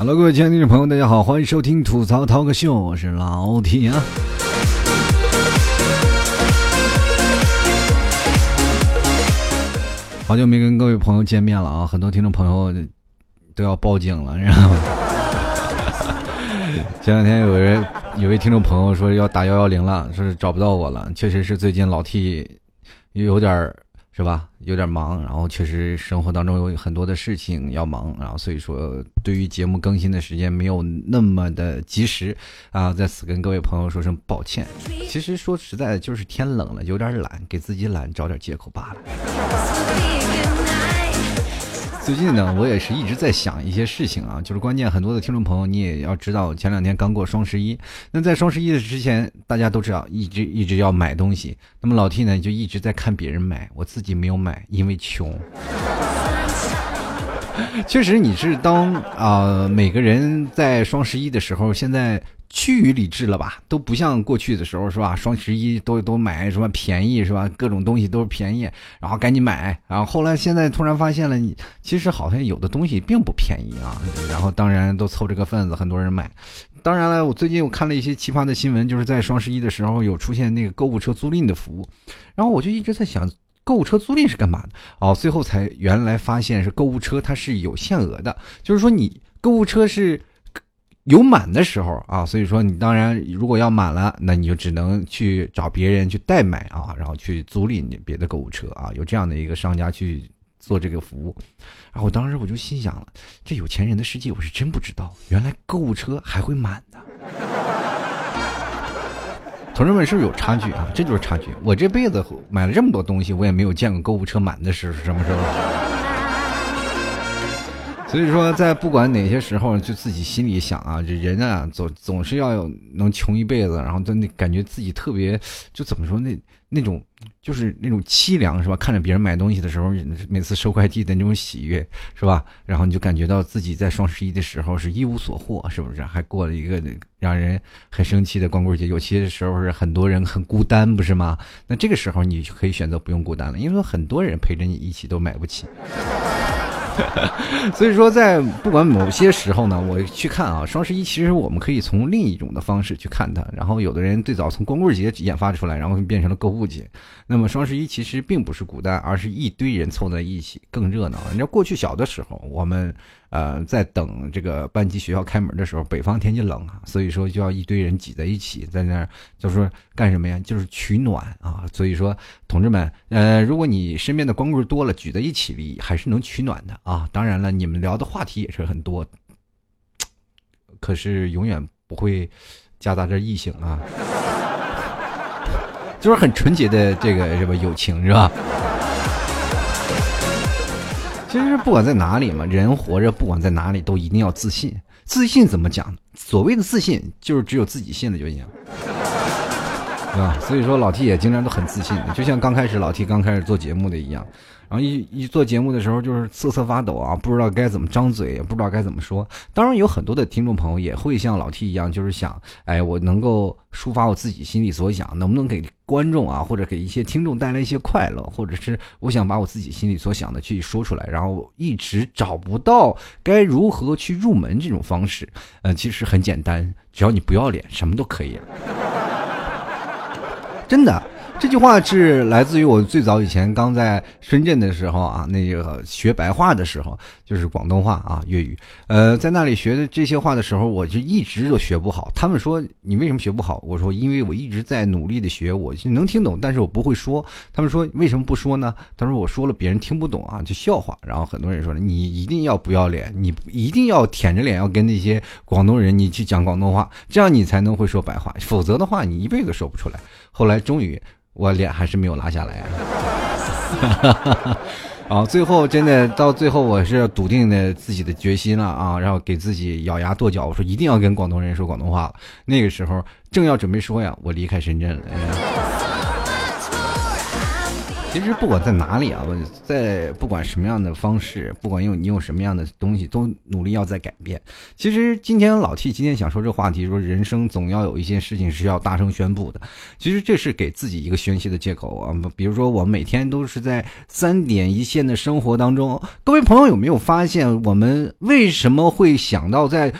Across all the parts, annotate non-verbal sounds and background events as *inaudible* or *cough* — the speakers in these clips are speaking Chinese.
Hello，各位亲爱的听众朋友，大家好，欢迎收听吐槽涛哥秀，我是老铁啊。好久没跟各位朋友见面了啊，很多听众朋友都要报警了，你知道吗？*laughs* 前两天有人有位听众朋友说要打幺幺零了，说是找不到我了，确实是最近老 T 有点儿。是吧？有点忙，然后确实生活当中有很多的事情要忙，然后所以说对于节目更新的时间没有那么的及时啊，在此跟各位朋友说声抱歉。其实说实在的，就是天冷了，有点懒，给自己懒找点借口罢了。最近呢，我也是一直在想一些事情啊，就是关键很多的听众朋友，你也要知道，前两天刚过双十一，那在双十一的之前，大家都知道一直一直要买东西，那么老 T 呢就一直在看别人买，我自己没有买，因为穷。*laughs* 确实，你是当啊每个人在双十一的时候，现在。趋于理智了吧，都不像过去的时候是吧？双十一都都买什么便宜是吧？各种东西都是便宜，然后赶紧买。然后后来现在突然发现了，你其实好像有的东西并不便宜啊。然后当然都凑这个份子，很多人买。当然了，我最近我看了一些奇葩的新闻，就是在双十一的时候有出现那个购物车租赁的服务。然后我就一直在想，购物车租赁是干嘛的？哦，最后才原来发现是购物车它是有限额的，就是说你购物车是。有满的时候啊，所以说你当然如果要满了，那你就只能去找别人去代买啊，然后去租赁别的购物车啊，有这样的一个商家去做这个服务。然后我当时我就心想了，这有钱人的世界我是真不知道，原来购物车还会满的。同志们是不是有差距啊？这就是差距。我这辈子买了这么多东西，我也没有见过购物车满的时是什么时候。所以说，在不管哪些时候，就自己心里想啊，这人啊，总总是要有能穷一辈子，然后真的感觉自己特别，就怎么说那那种，就是那种凄凉，是吧？看着别人买东西的时候，每次收快递的那种喜悦，是吧？然后你就感觉到自己在双十一的时候是一无所获，是不是？还过了一个让人很生气的光棍节。有些时候是很多人很孤单，不是吗？那这个时候你可以选择不用孤单了，因为很多人陪着你一起都买不起。*laughs* 所以说，在不管某些时候呢，我去看啊，双十一其实我们可以从另一种的方式去看它。然后有的人最早从光棍节研发出来，然后变成了购物节。那么双十一其实并不是孤单，而是一堆人凑在一起更热闹。你知道过去小的时候，我们。呃，在等这个班级学校开门的时候，北方天气冷啊，所以说就要一堆人挤在一起，在那儿就是干什么呀？就是取暖啊。所以说，同志们，呃，如果你身边的光棍多了，聚在一起里还是能取暖的啊。当然了，你们聊的话题也是很多，可是永远不会夹杂着异性啊，*laughs* 就是很纯洁的这个什么友情是吧？其实不管在哪里嘛，人活着不管在哪里都一定要自信。自信怎么讲？所谓的自信就是只有自己信了就行，对吧？所以说老 T 也经常都很自信，就像刚开始老 T 刚开始做节目的一样。然后一一做节目的时候，就是瑟瑟发抖啊，不知道该怎么张嘴，也不知道该怎么说。当然，有很多的听众朋友也会像老 T 一样，就是想，哎，我能够抒发我自己心里所想，能不能给观众啊，或者给一些听众带来一些快乐，或者是我想把我自己心里所想的去说出来，然后一直找不到该如何去入门这种方式。呃，其实很简单，只要你不要脸，什么都可以。*laughs* 真的。这句话是来自于我最早以前刚在深圳的时候啊，那个学白话的时候，就是广东话啊粤语。呃，在那里学的这些话的时候，我就一直都学不好。他们说你为什么学不好？我说因为我一直在努力的学，我能听懂，但是我不会说。他们说为什么不说呢？他说我说了别人听不懂啊，就笑话。然后很多人说了你一定要不要脸，你一定要舔着脸要跟那些广东人你去讲广东话，这样你才能会说白话，否则的话你一辈子说不出来。后来终于。我脸还是没有拉下来，*laughs* 啊！最后真的到最后，我是笃定的自己的决心了啊！然后给自己咬牙跺脚，我说一定要跟广东人说广东话了。那个时候正要准备说呀，我离开深圳了。其实不管在哪里啊，我在不管什么样的方式，不管用你用什么样的东西，都努力要在改变。其实今天老 T 今天想说这话题，说人生总要有一些事情是要大声宣布的。其实这是给自己一个宣泄的借口啊。比如说我每天都是在三点一线的生活当中，各位朋友有没有发现，我们为什么会想到在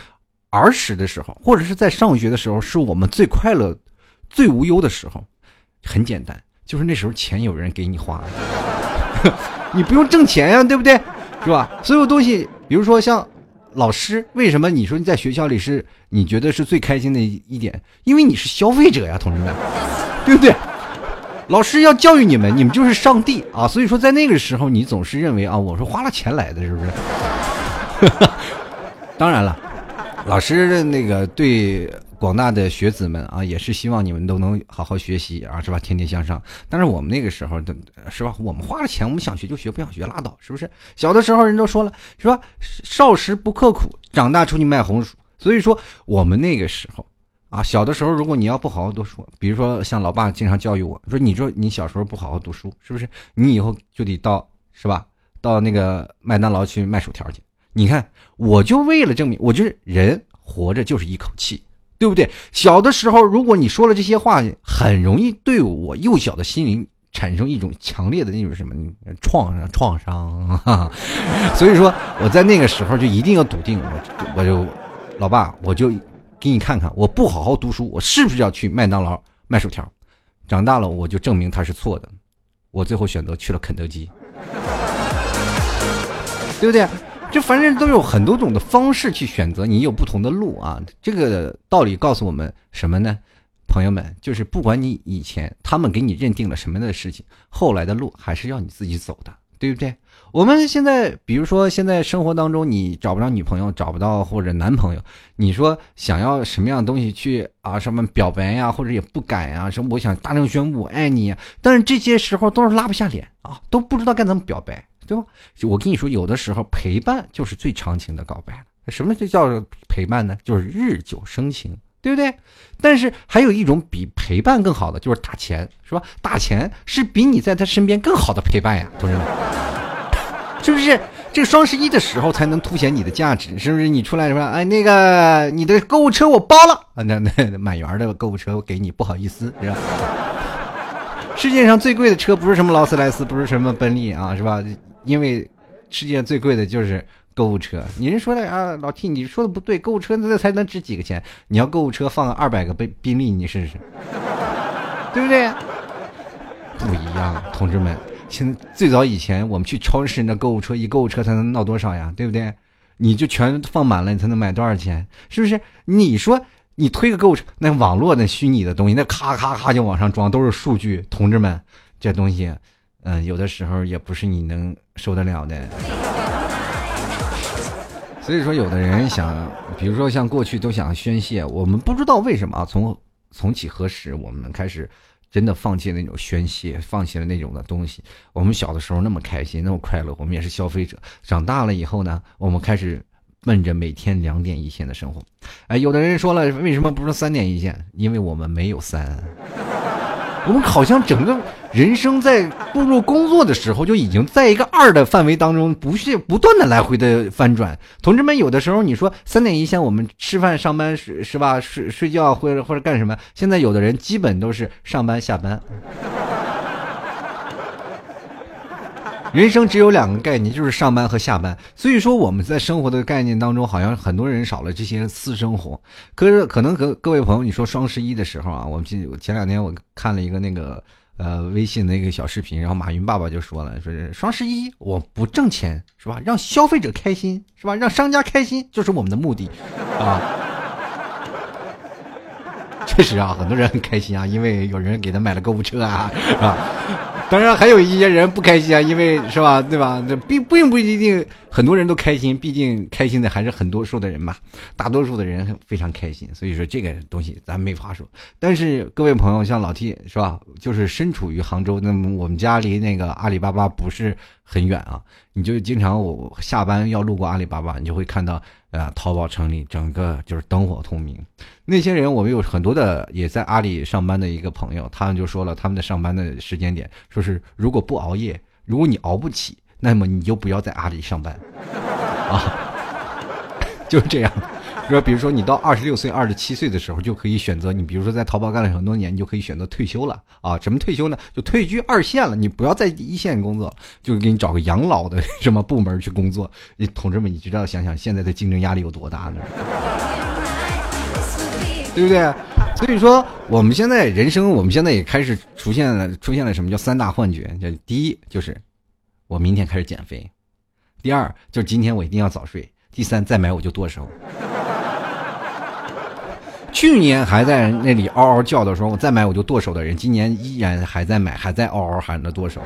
儿时的时候，或者是在上学的时候，是我们最快乐、最无忧的时候？很简单。就是那时候钱有人给你花，*laughs* 你不用挣钱呀，对不对？是吧？所有东西，比如说像老师，为什么你说你在学校里是你觉得是最开心的一点？因为你是消费者呀，同志们，对不对？老师要教育你们，你们就是上帝啊！所以说在那个时候，你总是认为啊，我是花了钱来的，是不是？*laughs* 当然了，*laughs* 老师那个对。广大的学子们啊，也是希望你们都能好好学习啊，是吧？天天向上。但是我们那个时候的，是吧？我们花了钱，我们想学就学，不想学拉倒，是不是？小的时候人都说了，是吧？少时不刻苦，长大出去卖红薯。所以说，我们那个时候啊，小的时候，如果你要不好好读书，比如说像老爸经常教育我说，你说你小时候不好好读书，是不是？你以后就得到，是吧？到那个麦当劳去卖薯条去。你看，我就为了证明，我觉得人活着就是一口气。对不对？小的时候，如果你说了这些话，很容易对我幼小的心灵产生一种强烈的那种什么创伤创伤。*laughs* 所以说，我在那个时候就一定要笃定，我我就老爸，我就给你看看，我不好好读书，我是不是要去麦当劳卖薯条？长大了，我就证明他是错的。我最后选择去了肯德基，*laughs* 对不对？就反正都有很多种的方式去选择，你有不同的路啊。这个道理告诉我们什么呢？朋友们，就是不管你以前他们给你认定了什么样的事情，后来的路还是要你自己走的，对不对？我们现在，比如说现在生活当中，你找不着女朋友，找不到或者男朋友，你说想要什么样的东西去啊？什么表白呀，或者也不敢呀？什么我想大声宣布我爱你，但是这些时候都是拉不下脸啊，都不知道该怎么表白。对吧？我跟你说，有的时候陪伴就是最长情的告白了。什么就叫陪伴呢？就是日久生情，对不对？但是还有一种比陪伴更好的，就是打钱，是吧？打钱是比你在他身边更好的陪伴呀，同志们，*laughs* 是不是？这双十一的时候才能凸显你的价值，是不是？你出来说，哎，那个你的购物车我包了啊，那那满员的购物车我给你，不好意思，是吧？*laughs* 世界上最贵的车不是什么劳斯莱斯，不是什么奔利啊，是吧？因为世界上最贵的就是购物车。你人说的啊，老 T，你说的不对，购物车那才能值几个钱？你要购物车放二百个宾宾利，你试试，对不对？不一样，同志们。现在最早以前我们去超市，那购物车一购物车才能闹多少呀？对不对？你就全放满了，你才能买多少钱？是不是？你说你推个购物车，那网络那虚拟的东西，那咔咔咔就往上装，都是数据。同志们，这东西。嗯，有的时候也不是你能受得了的。所以说，有的人想，比如说像过去都想宣泄，我们不知道为什么啊。从从几何时，我们开始真的放弃那种宣泄，放弃了那种的东西。我们小的时候那么开心，那么快乐，我们也是消费者。长大了以后呢，我们开始奔着每天两点一线的生活。哎，有的人说了，为什么不是三点一线？因为我们没有三。*laughs* 我们好像整个人生在步入工作的时候，就已经在一个二的范围当中，不是不断的来回的翻转。同志们，有的时候你说三点一线，我们吃饭、上班是是吧？睡睡觉或者或者干什么？现在有的人基本都是上班下班。人生只有两个概念，就是上班和下班。所以说我们在生活的概念当中，好像很多人少了这些私生活。可是可能各各位朋友，你说双十一的时候啊，我们前前两天我看了一个那个呃微信的一个小视频，然后马云爸爸就说了，说是双十一我不挣钱是吧？让消费者开心是吧？让商家开心就是我们的目的啊。*laughs* 确实啊，很多人很开心啊，因为有人给他买了购物车啊，是吧？当然还有一些人不开心啊，因为是吧，对吧？这并并不一定很多人都开心，毕竟开心的还是很多数的人嘛。大多数的人非常开心，所以说这个东西咱没法说。但是各位朋友，像老 T 是吧，就是身处于杭州，那么我们家离那个阿里巴巴不是很远啊，你就经常我下班要路过阿里巴巴，你就会看到呃淘宝城里整个就是灯火通明。那些人我们有很多的也在阿里上班的一个朋友，他们就说了他们的上班的时间点，说是如果不熬夜，如果你熬不起，那么你就不要在阿里上班啊，*laughs* 就是这样。说，比如说你到二十六岁、二十七岁的时候，就可以选择你，比如说在淘宝干了很多年，你就可以选择退休了啊？什么退休呢？就退居二线了，你不要在一线工作，就给你找个养老的什么部门去工作。你同志们，你知道想想现在的竞争压力有多大呢？对不对？所以说，我们现在人生，我们现在也开始出现了，出现了什么叫三大幻觉？就第一就是我明天开始减肥，第二就是今天我一定要早睡，第三再买我就剁手。去年还在那里嗷嗷叫的时候，我再买我就剁手的人，今年依然还在买，还在嗷嗷喊着剁手。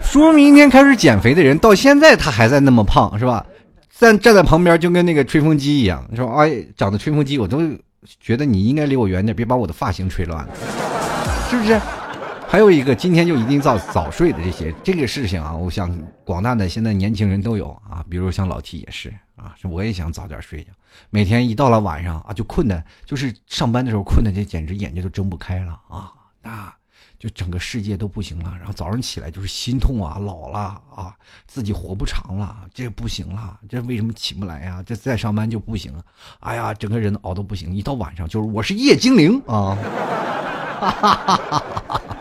说明天开始减肥的人，到现在他还在那么胖，是吧？站站在旁边就跟那个吹风机一样，你说哎，长得吹风机，我都觉得你应该离我远点，别把我的发型吹乱了，是不是？还有一个，今天就一定早早睡的这些这个事情啊，我想广大的现在年轻人都有啊，比如像老 T 也是啊，我也想早点睡觉，每天一到了晚上啊，就困的，就是上班的时候困的，这简直眼睛都睁不开了啊，那就整个世界都不行了，然后早上起来就是心痛啊，老了啊，自己活不长了，这不行了，这为什么起不来呀？这再上班就不行了，哎呀，整个人熬的不行，一到晚上就是我是夜精灵啊。哈哈哈哈哈！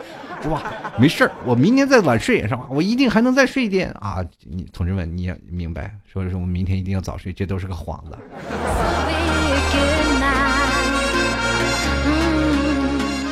是吧？没事儿，我明天再晚睡是吧？我一定还能再睡一点啊！你同志们，你也明白，说是我们明天一定要早睡，这都是个幌子。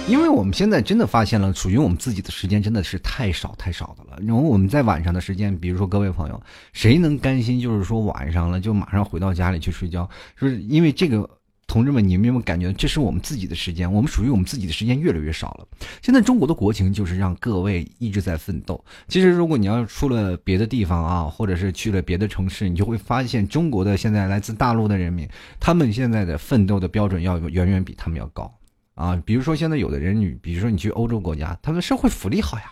因为我们现在真的发现了，属于我们自己的时间真的是太少太少的了。然后我们在晚上的时间，比如说各位朋友，谁能甘心就是说晚上了就马上回到家里去睡觉？就是因为这个。同志们，你们有没有感觉这是我们自己的时间？我们属于我们自己的时间越来越少了。现在中国的国情就是让各位一直在奋斗。其实，如果你要出了别的地方啊，或者是去了别的城市，你就会发现中国的现在来自大陆的人民，他们现在的奋斗的标准要远远比他们要高啊。比如说，现在有的人，你比如说你去欧洲国家，他们社会福利好呀，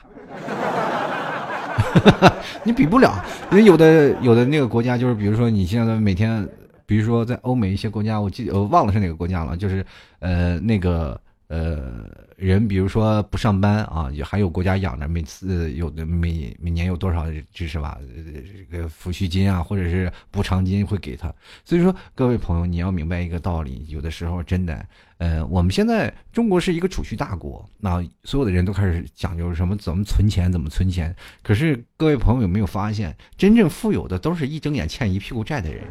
*laughs* 你比不了。因为有的有的那个国家，就是比如说你现在每天。比如说，在欧美一些国家，我记我忘了是哪个国家了，就是呃那个呃人，比如说不上班啊，也还有国家养着，每次有的每每年有多少知识吧，这个抚恤金啊，或者是补偿金会给他。所以说，各位朋友，你要明白一个道理，有的时候真的，呃，我们现在中国是一个储蓄大国，那所有的人都开始讲究什么怎么存钱，怎么存钱。可是各位朋友有没有发现，真正富有的都是一睁眼欠一屁股债的人。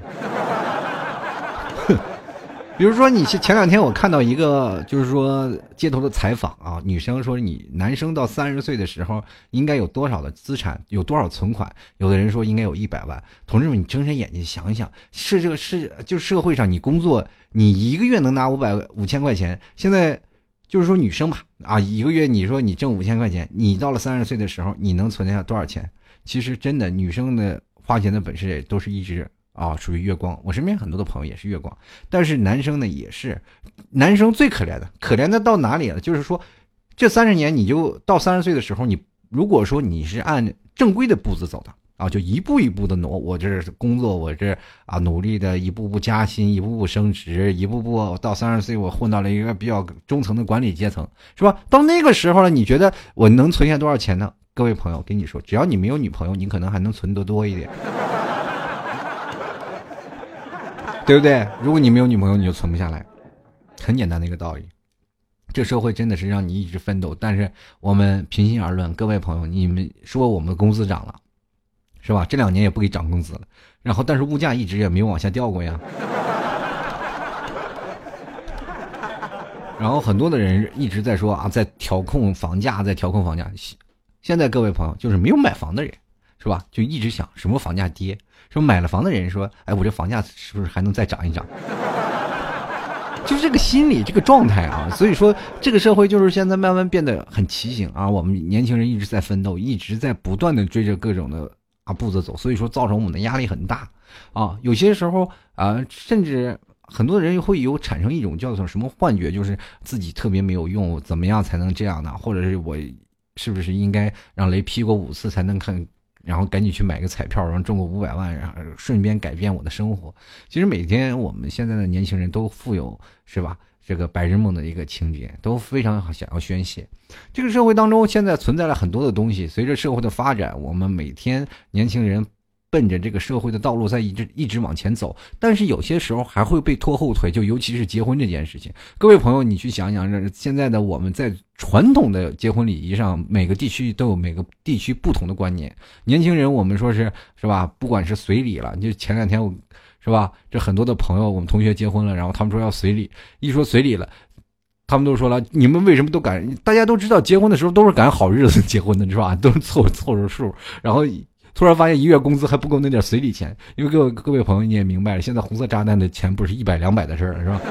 *laughs* 比如说，你前两天我看到一个，就是说街头的采访啊，女生说你男生到三十岁的时候应该有多少的资产，有多少存款？有的人说应该有一百万。同志们，你睁开眼睛想想，是这个是就社会上你工作，你一个月能拿五百五千块钱，现在就是说女生吧，啊，一个月你说你挣五千块钱，你到了三十岁的时候，你能存下多少钱？其实真的，女生的花钱的本事也都是一直。啊，属于月光。我身边很多的朋友也是月光，但是男生呢也是，男生最可怜的，可怜的到哪里了？就是说，这三十年你就到三十岁的时候，你如果说你是按正规的步子走的啊，就一步一步的挪，我这工作，我这啊努力的一步步加薪，一步步升职，一步步到三十岁，我混到了一个比较中层的管理阶层，是吧？到那个时候了，你觉得我能存下多少钱呢？各位朋友，跟你说，只要你没有女朋友，你可能还能存得多一点。对不对？如果你没有女朋友，你就存不下来，很简单的一个道理。这社会真的是让你一直奋斗，但是我们平心而论，各位朋友，你们说我们工资涨了，是吧？这两年也不给涨工资了，然后但是物价一直也没有往下掉过呀。然后很多的人一直在说啊，在调控房价，在调控房价。现在各位朋友，就是没有买房的人，是吧？就一直想什么房价跌。说买了房的人说：“哎，我这房价是不是还能再涨一涨？”就是这个心理，这个状态啊。所以说，这个社会就是现在慢慢变得很畸形啊。我们年轻人一直在奋斗，一直在不断的追着各种的啊步子走，所以说造成我们的压力很大啊。有些时候啊，甚至很多人会有产生一种叫做什么幻觉，就是自己特别没有用，怎么样才能这样呢？或者是我。是不是应该让雷劈过五次才能看？然后赶紧去买个彩票，然后中个五百万，然后顺便改变我的生活。其实每天我们现在的年轻人都富有，是吧？这个白日梦的一个情节，都非常想要宣泄。这个社会当中现在存在了很多的东西，随着社会的发展，我们每天年轻人。奔着这个社会的道路在一直一直往前走，但是有些时候还会被拖后腿，就尤其是结婚这件事情。各位朋友，你去想想，现在的我们在传统的结婚礼仪上，每个地区都有每个地区不同的观念。年轻人，我们说是是吧？不管是随礼了，就前两天我是吧？这很多的朋友，我们同学结婚了，然后他们说要随礼，一说随礼了，他们都说了，你们为什么都赶？大家都知道，结婚的时候都是赶好日子结婚的，是吧？都是凑凑着数，然后。突然发现一月工资还不够那点随礼钱，因为各位各位朋友你也明白了，现在红色炸弹的钱不是一百两百的事了，是吧？*laughs*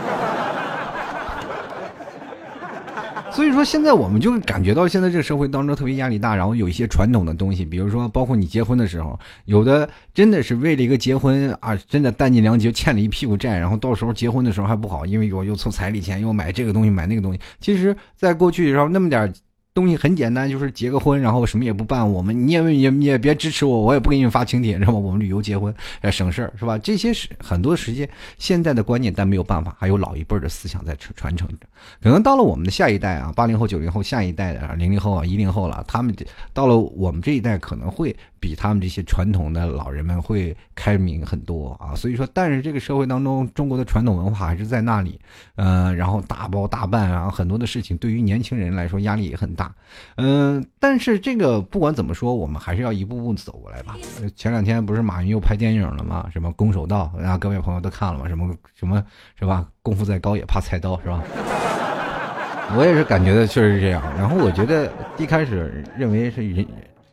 所以说现在我们就感觉到现在这个社会当中特别压力大，然后有一些传统的东西，比如说包括你结婚的时候，有的真的是为了一个结婚啊，真的弹尽粮绝，欠了一屁股债，然后到时候结婚的时候还不好，因为我又凑彩礼钱，又买这个东西买那个东西。其实，在过去的时候那么点。东西很简单，就是结个婚，然后什么也不办。我们你也也也别支持我，我也不给你们发请帖，知道吗？我们旅游结婚，省事儿是吧？这些是很多时间现在的观念，但没有办法，还有老一辈的思想在传传承着。可能到了我们的下一代啊，八零后、九零后，下一代的零零后啊、一零后了，他们到了我们这一代，可能会比他们这些传统的老人们会开明很多啊。所以说，但是这个社会当中，中国的传统文化还是在那里，嗯，然后大包大办啊，很多的事情对于年轻人来说压力也很大。大嗯，但是这个不管怎么说，我们还是要一步步走过来吧。前两天不是马云又拍电影了吗？什么攻守道，然后各位朋友都看了吗？什么什么是吧？功夫再高也怕菜刀，是吧？*laughs* 我也是感觉的确实是这样。然后我觉得一开始认为是人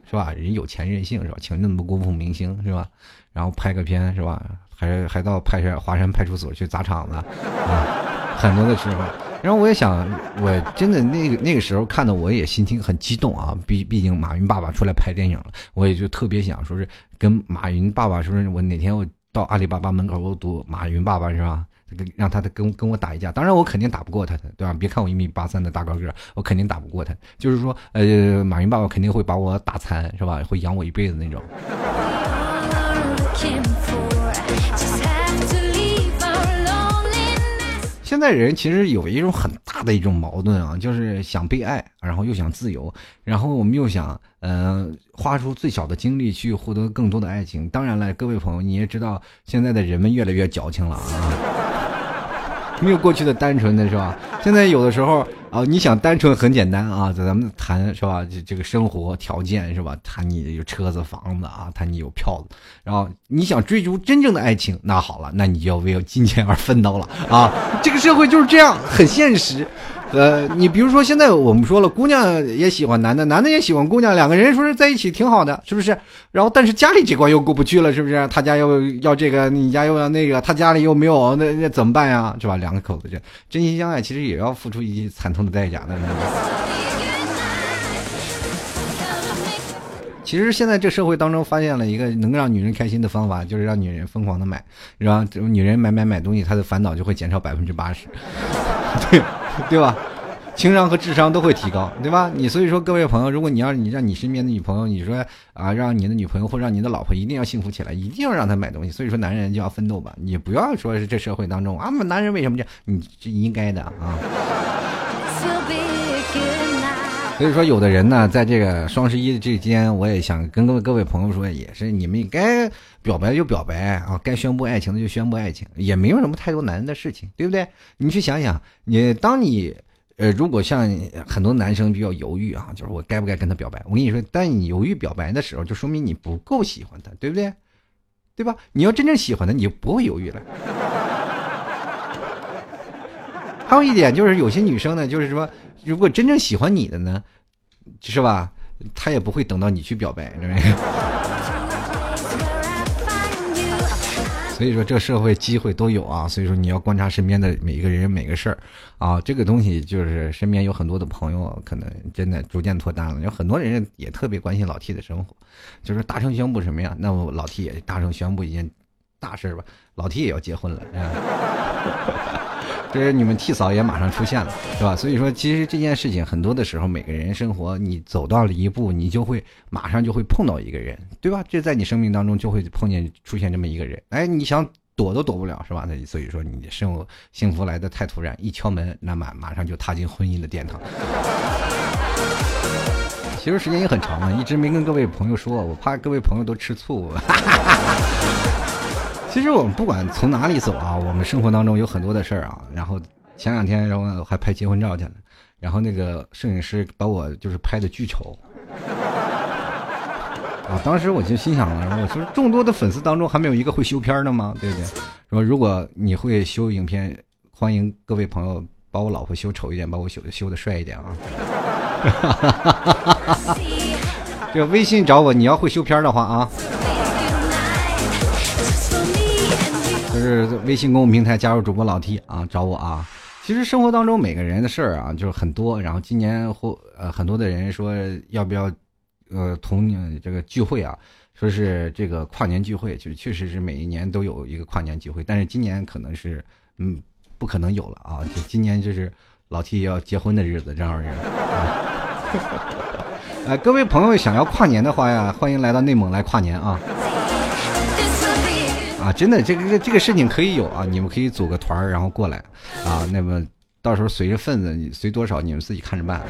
是吧？人有钱任性是吧？请那么多功夫明星是吧？然后拍个片是吧？还还到派山华山派出所去砸场子啊，很多的时候。然后我也想，我真的那个那个时候看的，我也心情很激动啊。毕毕竟马云爸爸出来拍电影了，我也就特别想说是跟马云爸爸说是，我哪天我到阿里巴巴门口我堵马云爸爸是吧？让他跟跟我打一架。当然我肯定打不过他的，对吧？别看我一米八三的大高个，我肯定打不过他。就是说，呃，马云爸爸肯定会把我打残，是吧？会养我一辈子那种。现在人其实有一种很大的一种矛盾啊，就是想被爱，然后又想自由，然后我们又想，嗯，花出最小的精力去获得更多的爱情。当然了，各位朋友，你也知道，现在的人们越来越矫情了啊。*laughs* 没有过去的单纯的是吧？现在有的时候啊，你想单纯很简单啊，咱们谈是吧？这这个生活条件是吧？谈你有车子房子啊，谈你有票子，然后你想追逐真正的爱情，那好了，那你就要为金钱而奋斗了啊！这个社会就是这样，很现实。呃，你比如说现在我们说了，姑娘也喜欢男的，男的也喜欢姑娘，两个人说是在一起挺好的，是不是？然后但是家里这关又过不去了，是不是？他家又要这个，你家又要那个，他家里又没有，那那怎么办呀？是吧？两个口子这真心相爱，其实也要付出一些惨痛的代价的。其实现在这社会当中发现了一个能让女人开心的方法，就是让女人疯狂的买，是吧？女人买买买东西，她的烦恼就会减少百分之八十。对。*laughs* 对吧？情商和智商都会提高，对吧？你所以说，各位朋友，如果你要你让你身边的女朋友，你说啊，让你的女朋友或让你的老婆一定要幸福起来，一定要让她买东西。所以说，男人就要奋斗吧，你不要说是这社会当中啊，男人为什么这样？你这应该的啊。*laughs* 所以说，有的人呢，在这个双十一之间，我也想跟各位各位朋友说，也是你们该表白就表白啊，该宣布爱情的就宣布爱情，也没有什么太多难的事情，对不对？你去想想，你当你呃，如果像很多男生比较犹豫啊，就是我该不该跟他表白？我跟你说，当你犹豫表白的时候，就说明你不够喜欢他，对不对？对吧？你要真正喜欢他，你就不会犹豫了。*laughs* 还有一点就是，有些女生呢，就是说。如果真正喜欢你的呢，是吧？他也不会等到你去表白，*laughs* 所以说，这社会机会都有啊。所以说，你要观察身边的每一个人、每个事儿啊。这个东西就是身边有很多的朋友，可能真的逐渐脱单了。有很多人也特别关心老 T 的生活，就是大声宣布什么呀？那么老 T 也大声宣布一件。大事吧？老 T 也要结婚了，*laughs* 这是你们 T 嫂也马上出现了，是吧？所以说，其实这件事情很多的时候，每个人生活，你走到了一步，你就会马上就会碰到一个人，对吧？这在你生命当中就会碰见出现这么一个人，哎，你想躲都躲不了，是吧？那所以说，你生活幸福来的太突然，一敲门，那马马上就踏进婚姻的殿堂。其实时间也很长了，一直没跟各位朋友说，我怕各位朋友都吃醋。*laughs* 其实我们不管从哪里走啊，我们生活当中有很多的事儿啊。然后前两天，然后还拍结婚照去了，然后那个摄影师把我就是拍的巨丑。*laughs* 啊，当时我就心想了，我说众多的粉丝当中还没有一个会修片的吗？对不对？说如果你会修影片，欢迎各位朋友把我老婆修丑一点，把我修修的帅一点啊。*laughs* 这个微信找我，你要会修片的话啊，就是微信公众平台加入主播老 T 啊，找我啊。其实生活当中每个人的事儿啊，就是很多。然后今年或呃很多的人说要不要呃同这个聚会啊，说是这个跨年聚会，就确实是每一年都有一个跨年聚会，但是今年可能是嗯不可能有了啊，就今年就是老 T 要结婚的日子，正好是。*laughs* 呃，各位朋友想要跨年的话呀，欢迎来到内蒙来跨年啊！啊，真的，这个这个事情可以有啊，你们可以组个团儿，然后过来啊。那么到时候随着份子，你随多少，你们自己看着办啊。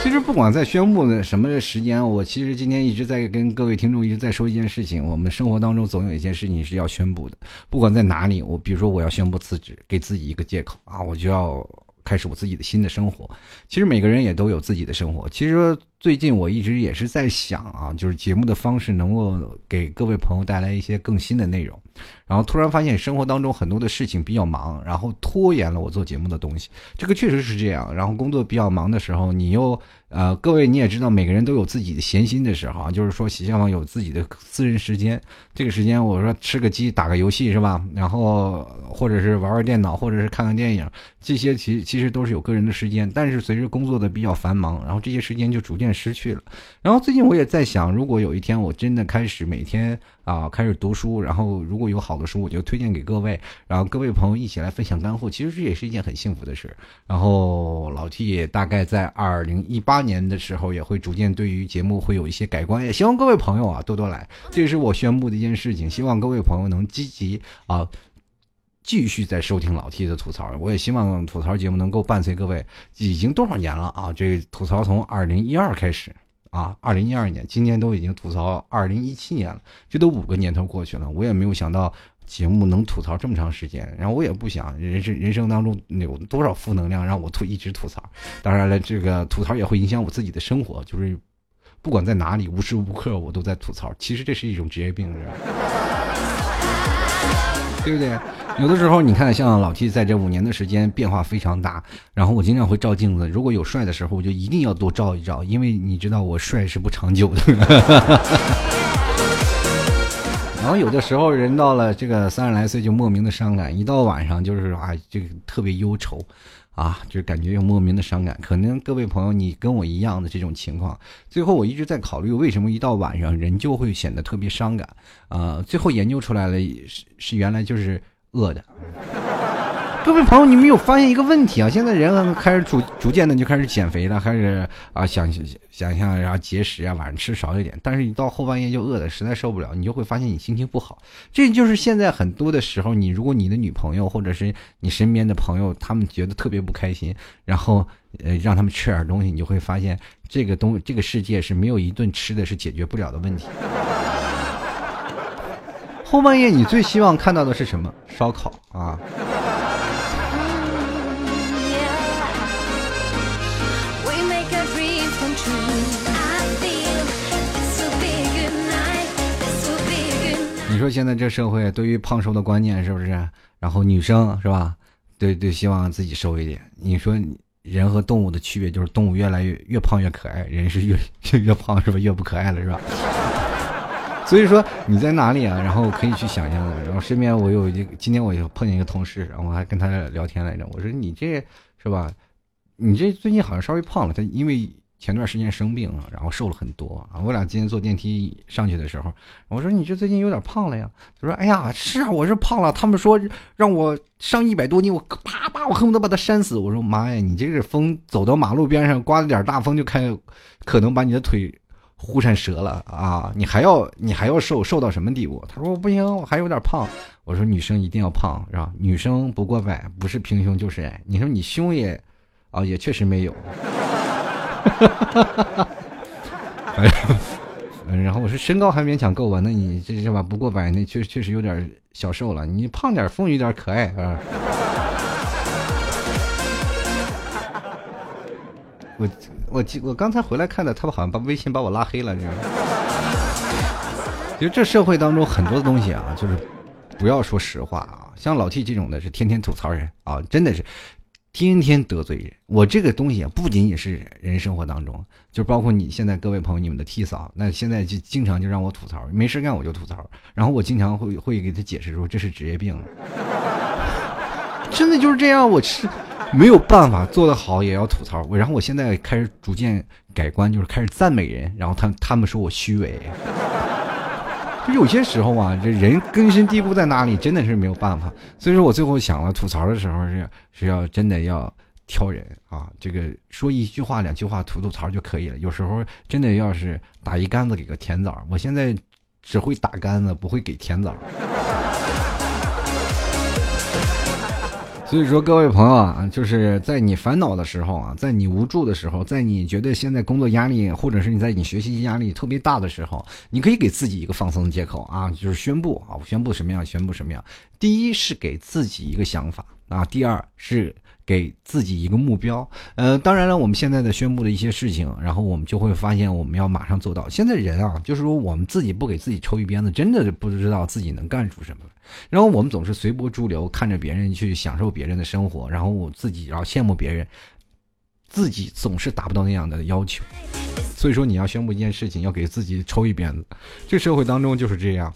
其实不管在宣布的什么时间，我其实今天一直在跟各位听众一直在说一件事情：我们生活当中总有一件事情是要宣布的，不管在哪里。我比如说我要宣布辞职，给自己一个借口啊，我就要。开始我自己的新的生活，其实每个人也都有自己的生活。其实最近我一直也是在想啊，就是节目的方式能够给各位朋友带来一些更新的内容。然后突然发现生活当中很多的事情比较忙，然后拖延了我做节目的东西。这个确实是这样。然后工作比较忙的时候，你又呃，各位你也知道，每个人都有自己的闲心的时候啊，就是说喜相方有自己的私人时间。这个时间我说吃个鸡打个游戏是吧？然后或者是玩玩电脑，或者是看看电影，这些其其实都是有个人的时间。但是随着工作的比较繁忙，然后这些时间就逐渐失去了。然后最近我也在想，如果有一天我真的开始每天。啊，开始读书，然后如果有好的书，我就推荐给各位，然后各位朋友一起来分享干货，其实这也是一件很幸福的事。然后老 T 也大概在二零一八年的时候，也会逐渐对于节目会有一些改观，也希望各位朋友啊多多来，这也是我宣布的一件事情，希望各位朋友能积极啊，继续在收听老 T 的吐槽，我也希望吐槽节目能够伴随各位，已经多少年了啊？这吐槽从二零一二开始。啊，二零一二年，今年都已经吐槽二零一七年了，这都五个年头过去了，我也没有想到节目能吐槽这么长时间，然后我也不想人生人生当中有多少负能量让我吐一直吐槽，当然了，这个吐槽也会影响我自己的生活，就是不管在哪里，无时无刻我都在吐槽，其实这是一种职业病，对不对？*laughs* 有的时候，你看，像老 T 在这五年的时间变化非常大。然后我经常会照镜子，如果有帅的时候，我就一定要多照一照，因为你知道我帅是不长久的。*laughs* 然后有的时候人到了这个三十来岁就莫名的伤感，一到晚上就是啊，这个特别忧愁，啊，就感觉又莫名的伤感。可能各位朋友你跟我一样的这种情况。最后我一直在考虑，为什么一到晚上人就会显得特别伤感？啊，最后研究出来了，是是原来就是。饿的，各位朋友，你们有发现一个问题啊？现在人开始逐逐渐的就开始减肥了，开始啊想想象然后节食啊，晚上吃少一点。但是你到后半夜就饿的实在受不了，你就会发现你心情不好。这就是现在很多的时候，你如果你的女朋友或者是你身边的朋友，他们觉得特别不开心，然后呃让他们吃点东西，你就会发现这个东这个世界是没有一顿吃的是解决不了的问题。后半夜你最希望看到的是什么？烧烤啊！你说现在这社会对于胖瘦的观念是不是？然后女生是吧？对对，希望自己瘦一点。你说人和动物的区别就是动物越来越越胖越可爱，人是越越胖是吧？越不可爱了是吧？所以说你在哪里啊？然后可以去想象的。然后身边我有一个今天我又碰见一个同事，然后我还跟他聊天来着。我说你这是吧？你这最近好像稍微胖了。他因为前段时间生病了，然后瘦了很多啊。我俩今天坐电梯上去的时候，我说：“你这最近有点胖了呀？”他说：“哎呀，是啊，我是胖了。他们说让我上一百多斤，我啪啪，我恨不得把他扇死。”我说：“妈呀，你这个风走到马路边上，刮了点大风就开，可能把你的腿忽闪折了啊！你还要你还要瘦，瘦到什么地步？”他说：“我不行，我还有点胖。”我说：“女生一定要胖，是吧？女生不过百，不是平胸就是矮。你说你胸也啊，也确实没有。”哈哈哈哈哈！哎，然后我说身高还勉强够吧？那你这是吧？不过百，那确确实有点小瘦了。你胖点，风雨点，可爱啊！我我记我刚才回来看的，他们好像把微信把我拉黑了，你知道吗？就这社会当中很多的东西啊，就是不要说实话啊。像老 T 这种的是天天吐槽人啊，真的是。天天得罪人，我这个东西啊，不仅仅是人生活当中，就包括你现在各位朋友，你们的 T 嫂，那现在就经常就让我吐槽，没事干我就吐槽，然后我经常会会给他解释说这是职业病，真的就是这样，我是没有办法做得好也要吐槽，我然后我现在开始逐渐改观，就是开始赞美人，然后他他们说我虚伪。*laughs* 就有些时候啊，这人根深蒂固在哪里，真的是没有办法。所以说我最后想了，吐槽的时候是是要真的要挑人啊，这个说一句话两句话吐吐槽就可以了。有时候真的要是打一竿子给个甜枣，我现在只会打竿子，不会给甜枣。所以说，各位朋友啊，就是在你烦恼的时候啊，在你无助的时候，在你觉得现在工作压力，或者是你在你学习压力特别大的时候，你可以给自己一个放松的借口啊，就是宣布啊，宣布什么样，宣布什么样。第一是给自己一个想法啊，第二是。给自己一个目标，呃，当然了，我们现在的宣布的一些事情，然后我们就会发现，我们要马上做到。现在人啊，就是说我们自己不给自己抽一鞭子，真的不知道自己能干出什么。然后我们总是随波逐流，看着别人去享受别人的生活，然后我自己然后羡慕别人，自己总是达不到那样的要求。所以说，你要宣布一件事情，要给自己抽一鞭子。这社会当中就是这样。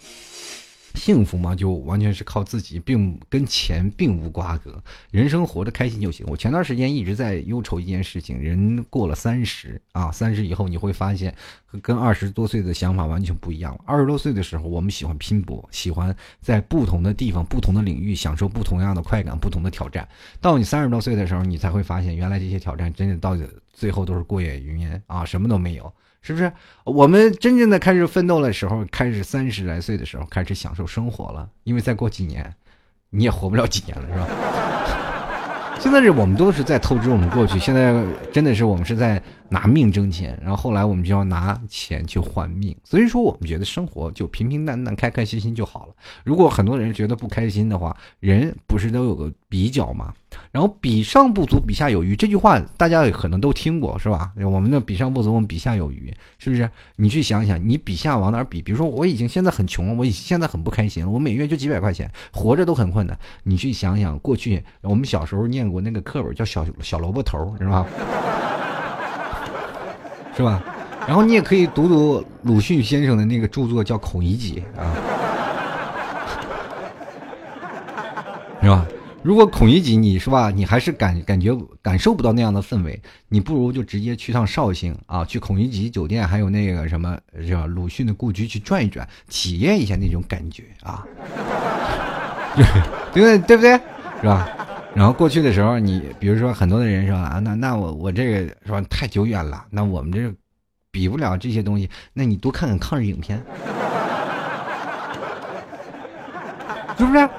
幸福嘛，就完全是靠自己，并跟钱并无瓜葛。人生活着开心就行。我前段时间一直在忧愁一件事情：人过了三十啊，三十以后你会发现，跟二十多岁的想法完全不一样了。二十多岁的时候，我们喜欢拼搏，喜欢在不同的地方、不同的领域享受不同样的快感、不同的挑战。到你三十多岁的时候，你才会发现，原来这些挑战真的到底最后都是过眼云烟啊，什么都没有。是不是我们真正的开始奋斗的时候，开始三十来岁的时候开始享受生活了？因为再过几年，你也活不了几年了，是吧？*laughs* 现在是我们都是在透支我们过去，现在真的是我们是在拿命挣钱，然后后来我们就要拿钱去换命。所以说，我们觉得生活就平平淡淡、开开心心就好了。如果很多人觉得不开心的话，人不是都有个比较吗？然后比上不足，比下有余，这句话大家可能都听过，是吧？我们的比上不足，我们比下有余，是不是？你去想想，你比下往哪比？比如说，我已经现在很穷了，我已经现在很不开心了，我每月就几百块钱，活着都很困难。你去想想，过去我们小时候念过那个课本，叫小小萝卜头，是吧？是吧？然后你也可以读读鲁迅先生的那个著作，叫《孔乙己》啊，*laughs* 是吧？如果孔乙己你是吧，你还是感感觉感受不到那样的氛围，你不如就直接去趟绍兴啊，去孔乙己酒店，还有那个什么叫鲁迅的故居去转一转，体验一下那种感觉啊，对 *laughs* 对？对不对？是吧？然后过去的时候，你比如说很多的人说啊，那那我我这个是吧太久远了，那我们这比不了这些东西，那你多看看抗日影片，*laughs* 是不是？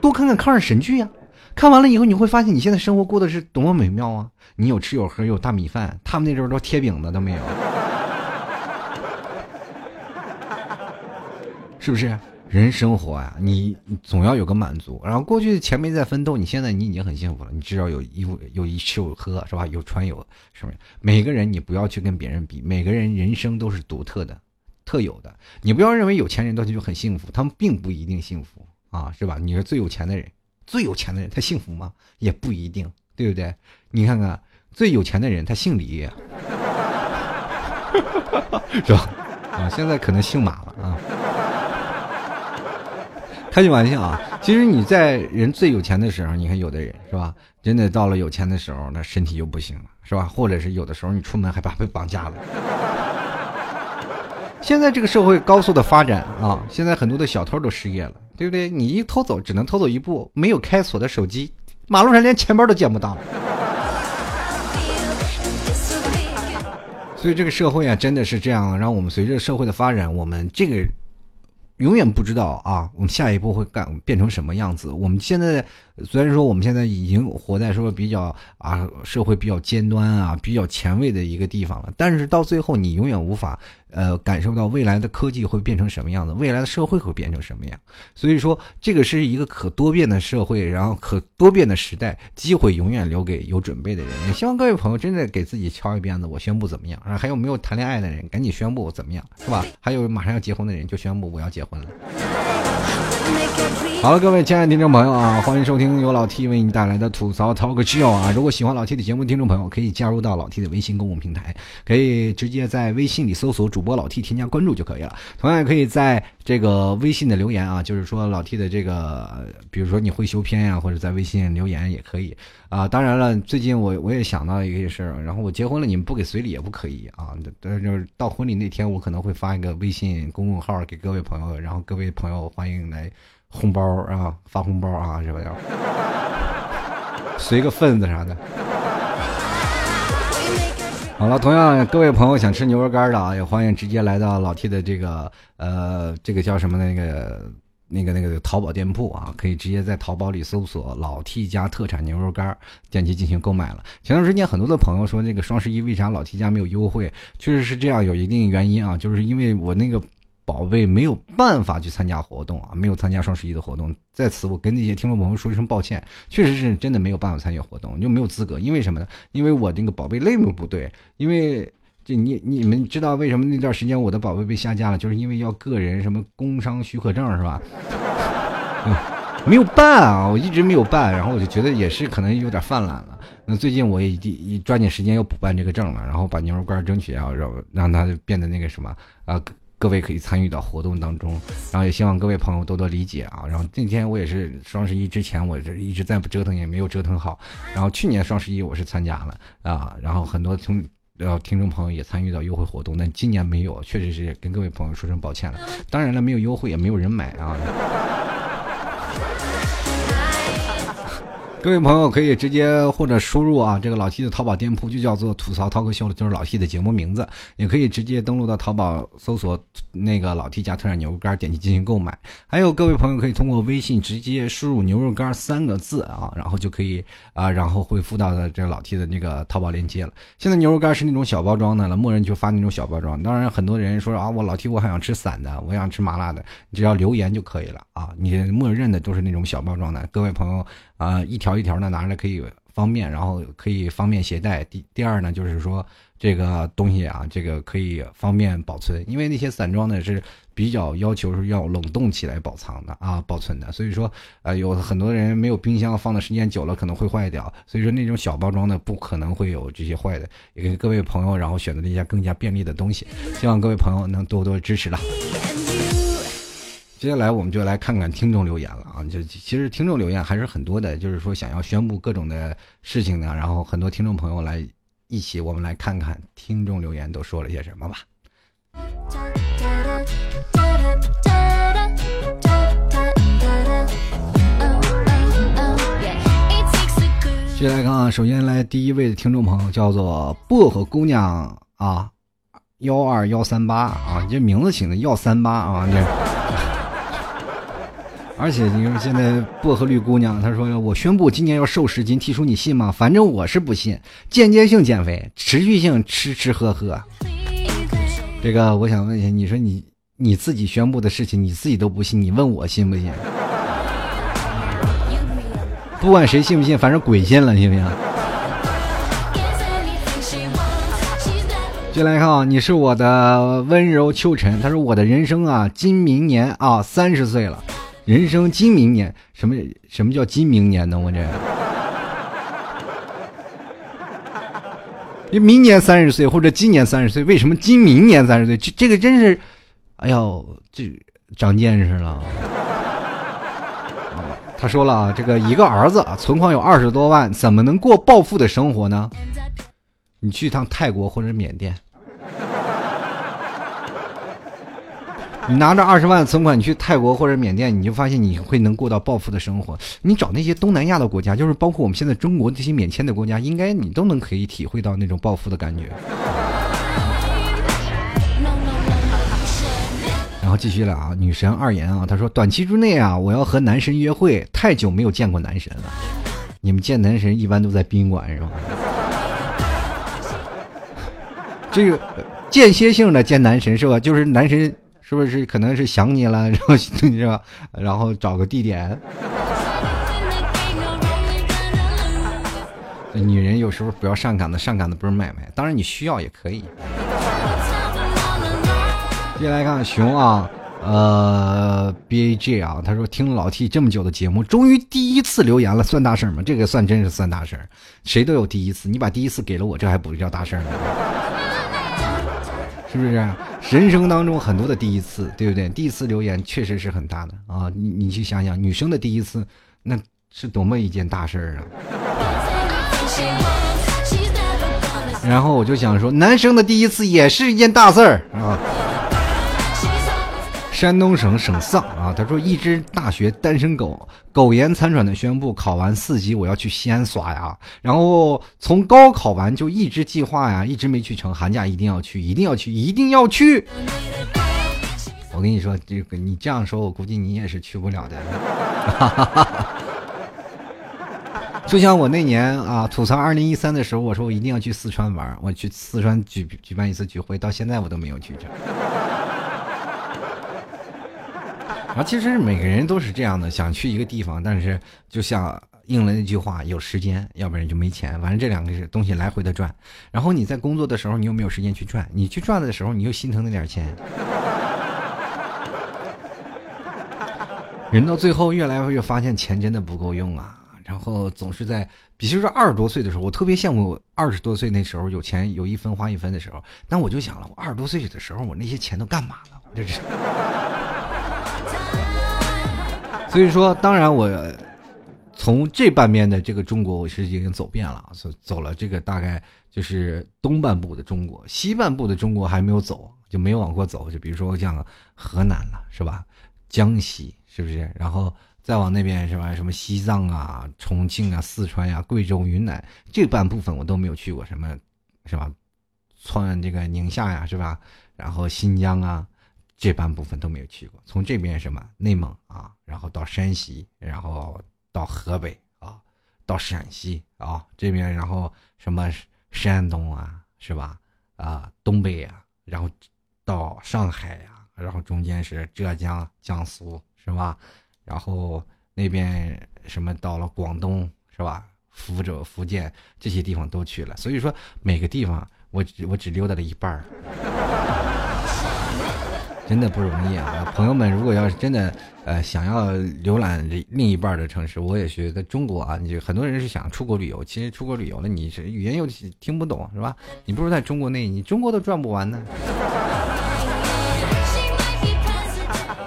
多看看抗日神剧呀。看完了以后，你会发现你现在生活过得是多么美妙啊！你有吃有喝有大米饭，他们那时候都贴饼子都没有，*laughs* 是不是？人生活啊，你总要有个满足。然后过去钱没在奋斗，你现在你已经很幸福了，你至少有衣服有一吃有喝是吧？有穿有什么？每个人你不要去跟别人比，每个人人生都是独特的、特有的。你不要认为有钱人都就很幸福，他们并不一定幸福啊，是吧？你是最有钱的人。最有钱的人他幸福吗？也不一定，对不对？你看看最有钱的人他姓李，*laughs* 是吧？啊，现在可能姓马了啊。开句玩笑啊！其实你在人最有钱的时候，你看有的人是吧？真的到了有钱的时候，那身体就不行了，是吧？或者是有的时候你出门还怕被绑架了。现在这个社会高速的发展啊，现在很多的小偷都失业了，对不对？你一偷走，只能偷走一部没有开锁的手机，马路上连钱包都见不到了。所以这个社会啊，真的是这样。让我们随着社会的发展，我们这个。永远不知道啊，我们下一步会干变成什么样子？我们现在虽然说我们现在已经活在说比较啊社会比较尖端啊比较前卫的一个地方了，但是到最后你永远无法。呃，感受到未来的科技会变成什么样子，未来的社会会变成什么样，所以说这个是一个可多变的社会，然后可多变的时代，机会永远留给有准备的人。也希望各位朋友真的给自己敲一鞭子，我宣布怎么样啊？还有没有谈恋爱的人，赶紧宣布怎么样，是吧？还有马上要结婚的人，就宣布我要结婚了。好了，各位亲爱的听众朋友啊，欢迎收听由老 T 为你带来的吐槽 Talk Show 啊！如果喜欢老 T 的节目，听众朋友可以加入到老 T 的微信公共平台，可以直接在微信里搜索主播老 T 添加关注就可以了。同样也可以在这个微信的留言啊，就是说老 T 的这个，比如说你会修片呀，或者在微信留言也可以啊。当然了，最近我我也想到一个事儿，然后我结婚了，你们不给随礼也不可以啊。但是到婚礼那天，我可能会发一个微信公众号给各位朋友，然后各位朋友欢迎来。红包啊，发红包啊，是吧？要随个份子啥的。好了，同样各位朋友想吃牛肉干的啊，也欢迎直接来到老 T 的这个呃，这个叫什么那个那个那个淘宝店铺啊，可以直接在淘宝里搜索“老 T 家特产牛肉干”，点击进行购买了。前段时间很多的朋友说，那个双十一为啥老 T 家没有优惠？确实是这样，有一定原因啊，就是因为我那个。宝贝没有办法去参加活动啊，没有参加双十一的活动，在此我跟那些听众朋友说一声抱歉，确实是真的没有办法参与活动，就没有资格。因为什么呢？因为我那个宝贝类目不对，因为这你你们知道为什么那段时间我的宝贝被下架了？就是因为要个人什么工商许可证是吧？没有办啊，我一直没有办，然后我就觉得也是可能有点犯懒了。那最近我也一抓紧时间要补办这个证了，然后把牛肉干争取要让让它变得那个什么啊。各位可以参与到活动当中，然后也希望各位朋友多多理解啊。然后今天我也是双十一之前，我这一直在折腾，也没有折腾好。然后去年双十一我是参加了啊，然后很多听呃听众朋友也参与到优惠活动，但今年没有，确实是跟各位朋友说声抱歉了。当然了，没有优惠也没有人买啊。各位朋友可以直接或者输入啊，这个老 T 的淘宝店铺就叫做吐槽涛哥秀了，就是老 T 的节目名字，也可以直接登录到淘宝搜索那个老 T 家特产牛肉干，点击进行购买。还有各位朋友可以通过微信直接输入牛肉干三个字啊，然后就可以啊，然后回复到的这个老 T 的那个淘宝链接了。现在牛肉干是那种小包装的了，默认就发那种小包装。当然很多人说啊，我老 T 我还想吃散的，我想吃麻辣的，你只要留言就可以了啊，你默认的都是那种小包装的。各位朋友。啊，一条一条的拿着可以方便，然后可以方便携带。第第二呢，就是说这个东西啊，这个可以方便保存，因为那些散装的是比较要求是要冷冻起来保藏的啊，保存的。所以说，呃，有很多人没有冰箱放的时间久了可能会坏掉，所以说那种小包装的不可能会有这些坏的。也给各位朋友，然后选择了一些更加便利的东西，希望各位朋友能多多支持了。接下来我们就来看看听众留言了啊！就其实听众留言还是很多的，就是说想要宣布各种的事情呢。然后很多听众朋友来一起，我们来看看听众留言都说了些什么吧。接下来看啊，首先来第一位的听众朋友叫做薄荷姑娘啊，幺二幺三八啊，你这名字起的幺三八啊，这。而且你说现在薄荷绿姑娘，她说我宣布今年要瘦十斤，提出你信吗？反正我是不信。间接性减肥，持续性吃吃喝喝。这个我想问一下，你说你你自己宣布的事情，你自己都不信，你问我信不信？不管谁信不信，反正鬼信了，行不行？进来看啊，你是我的温柔秋晨。他说我的人生啊，今明年啊三十岁了。人生今明年，什么什么叫今明年呢？我这，你 *laughs* 明年三十岁或者今年三十岁，为什么今明年三十岁？这这个真是，哎呦，这长见识了。*laughs* 他说了啊，这个一个儿子啊存款有二十多万，怎么能过暴富的生活呢？你去一趟泰国或者缅甸。你拿着二十万存款，去泰国或者缅甸，你就发现你会能过到暴富的生活。你找那些东南亚的国家，就是包括我们现在中国这些免签的国家，应该你都能可以体会到那种暴富的感觉。然后继续了啊，女神二言啊，她说短期之内啊，我要和男神约会，太久没有见过男神了。你们见男神一般都在宾馆是吧？*laughs* 这个间歇性的见男神是吧？就是男神。是不是可能是想你了，然 *laughs* 后是吧？然后找个地点。女人有时候不要上赶的，上赶的不是买卖。当然你需要也可以。接下来看熊啊，呃，B A G 啊，他说听老 T 这么久的节目，终于第一次留言了，算大事吗？这个算真是算大事谁都有第一次，你把第一次给了我，这还不叫大事呢？是不是？人生当中很多的第一次，对不对？第一次留言确实是很大的啊！你你去想想，女生的第一次，那是多么一件大事儿啊！*laughs* 然后我就想说，男生的第一次也是一件大事儿啊！山东省省丧啊，他说一只大学单身狗苟延残喘的宣布考完四级我要去西安耍呀，然后从高考完就一直计划呀，一直没去成，寒假一定要去，一定要去，一定要去。我跟你说，这个你这样说，我估计你也是去不了的。*laughs* 就像我那年啊吐槽二零一三的时候，我说我一定要去四川玩，我去四川举举办一次聚会，到现在我都没有去成。啊，其实每个人都是这样的，想去一个地方，但是就像应了那句话，有时间，要不然就没钱。反正这两个东西来回的转。然后你在工作的时候，你又没有时间去赚；你去赚的时候，你又心疼那点钱。人到最后，越来越发现钱真的不够用啊。然后总是在，比如说二十多岁的时候，我特别羡慕二十多岁那时候有钱有一分花一分的时候。但我就想了，我二十多岁的时候，我那些钱都干嘛了？这是。所以说，当然我从这半边的这个中国，我是已经走遍了，走走了这个大概就是东半部的中国，西半部的中国还没有走，就没有往过走。就比如说像河南了，是吧？江西是不是？然后再往那边是吧？什么西藏啊、重庆啊、四川呀、贵州、云南这半部分我都没有去过，什么是吧？川这个宁夏呀，是吧？然后新疆啊。这半部分都没有去过，从这边什么内蒙啊，然后到山西，然后到河北啊，到陕西啊这边，然后什么山东啊，是吧？啊，东北啊，然后到上海呀，然后中间是浙江、江苏，是吧？然后那边什么到了广东，是吧？福州、福建这些地方都去了，所以说每个地方我只我只溜达了一半儿。真的不容易啊！朋友们，如果要是真的，呃，想要浏览另一半的城市，我也觉得中国啊，你就很多人是想出国旅游，其实出国旅游了，你是语言又听不懂，是吧？你不如在中国内，你中国都转不完呢。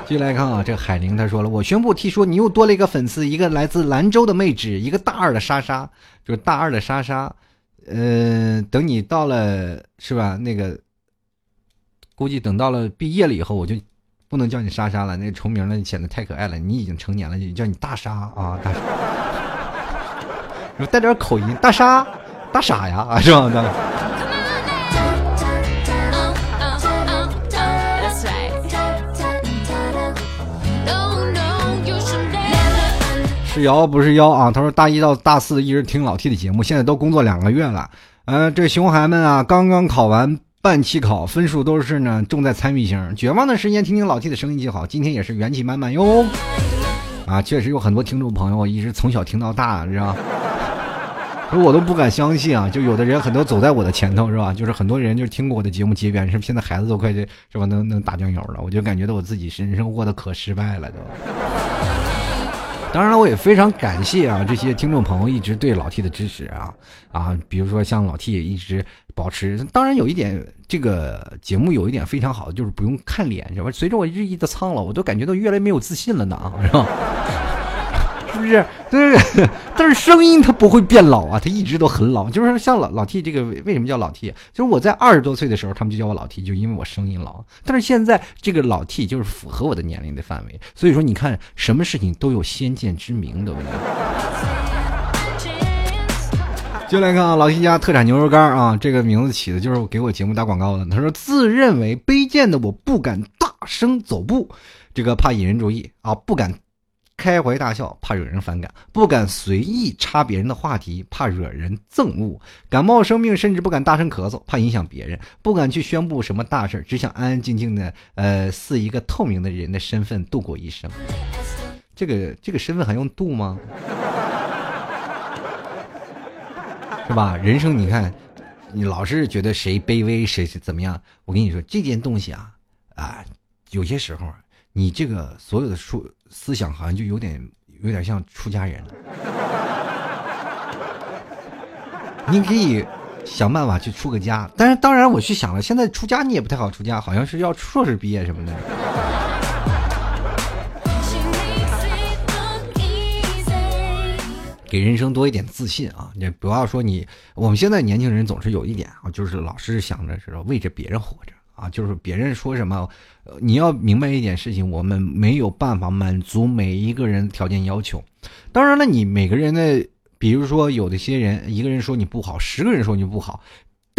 继续来看啊，这个海玲他说了，我宣布，听说你又多了一个粉丝，一个来自兰州的妹纸，一个大二的莎莎，就是大二的莎莎，呃，等你到了是吧？那个。估计等到了毕业了以后，我就不能叫你莎莎了，那重名了显得太可爱了。你已经成年了，就叫你大莎啊，大莎，*laughs* 带点口音，大莎，大傻呀，是吧？是瑶不是妖啊？他说大一到大四一直听老 T 的节目，现在都工作两个月了。嗯，这熊孩们啊，刚刚考完。半期考分数都是呢，重在参与型。绝望的时间，听听老 T 的声音就好。今天也是元气满满哟。啊，确实有很多听众朋友一直从小听到大，是吧？*laughs* 可我都不敢相信啊！就有的人很多走在我的前头，是吧？就是很多人就听过我的节目结缘，是现在孩子都快是吧？能能打酱油了，我就感觉到我自己人生过得可失败了都。当然了，我也非常感谢啊这些听众朋友一直对老 T 的支持啊啊，比如说像老 T 也一直保持。当然有一点，这个节目有一点非常好的就是不用看脸，是吧？随着我日益的苍老，我都感觉到越来越没有自信了呢啊，是吧？是不是？但是 *laughs* 但是声音它不会变老啊，它一直都很老。就是像老老 T 这个为什么叫老 T？就是我在二十多岁的时候，他们就叫我老 T，就因为我声音老。但是现在这个老 T 就是符合我的年龄的范围。所以说，你看什么事情都有先见之明的问题。就来看啊，老 T 家特产牛肉干啊，这个名字起的就是给我节目打广告的。他说：“自认为卑贱的我不敢大声走步，这个怕引人注意啊，不敢开怀大笑，怕惹人反感，不敢随意插别人的话题，怕惹人憎恶，感冒生病甚至不敢大声咳嗽，怕影响别人，不敢去宣布什么大事只想安安静静的，呃，似一个透明的人的身份度过一生。这个这个身份还用度吗？”是吧？人生你看，你老是觉得谁卑微谁是怎么样？我跟你说，这件东西啊，啊，有些时候你这个所有的出思想好像就有点有点像出家人了。你可以想办法去出个家，但是当然我去想了，现在出家你也不太好出家，好像是要硕士毕业什么的。给人生多一点自信啊！你不要说你，我们现在年轻人总是有一点啊，就是老是想着是为着别人活着啊，就是别人说什么，呃，你要明白一点事情，我们没有办法满足每一个人条件要求。当然了，你每个人的，比如说有的些人，一个人说你不好，十个人说你不好。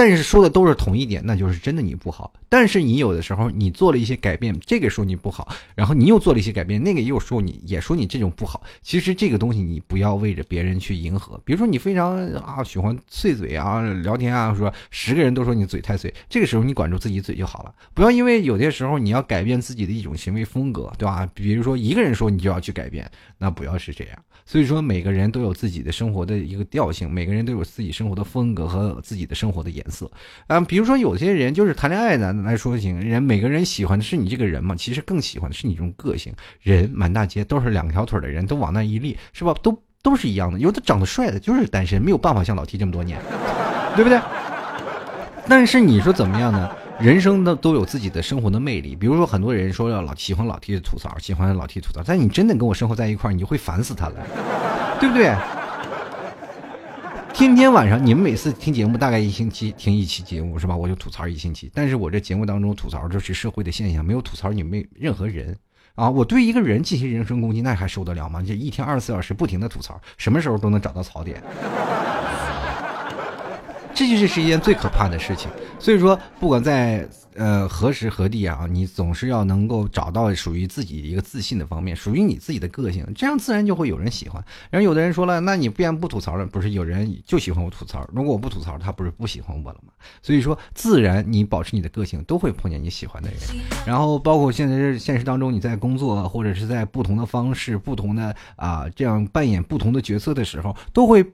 但是说的都是同一点，那就是真的你不好。但是你有的时候你做了一些改变，这个说你不好，然后你又做了一些改变，那个又说你也说你这种不好。其实这个东西你不要为着别人去迎合。比如说你非常啊喜欢碎嘴啊聊天啊，说十个人都说你嘴太碎，这个时候你管住自己嘴就好了。不要因为有些时候你要改变自己的一种行为风格，对吧？比如说一个人说你就要去改变，那不要是这样。所以说每个人都有自己的生活的一个调性，每个人都有自己生活的风格和自己的生活的颜色。啊，比如说有些人就是谈恋爱咱来说行，人每个人喜欢的是你这个人嘛，其实更喜欢的是你这种个性。人满大街都是两条腿的人，都往那一立，是吧？都都是一样的。有的长得帅的，就是单身，没有办法像老 T 这么多年，*laughs* 对不对？但是你说怎么样呢？人生的都有自己的生活的魅力。比如说很多人说要老喜欢老 T 的吐槽，喜欢老 T 吐槽，但你真的跟我生活在一块儿，你就会烦死他了，对不对？天天晚上，你们每次听节目大概一星期听一期节目是吧？我就吐槽一星期。但是我这节目当中吐槽就是社会的现象，没有吐槽你们任何人啊。我对一个人进行人身攻击，那还受得了吗？这一天二十四小时不停的吐槽，什么时候都能找到槽点。这就是是一件最可怕的事情。所以说，不管在呃何时何地啊，你总是要能够找到属于自己一个自信的方面，属于你自己的个性，这样自然就会有人喜欢。然后有的人说了，那你不然不吐槽了？不是有人就喜欢我吐槽？如果我不吐槽，他不是不喜欢我了吗？所以说，自然你保持你的个性，都会碰见你喜欢的人。然后包括现在是现实当中，你在工作或者是在不同的方式、不同的啊这样扮演不同的角色的时候，都会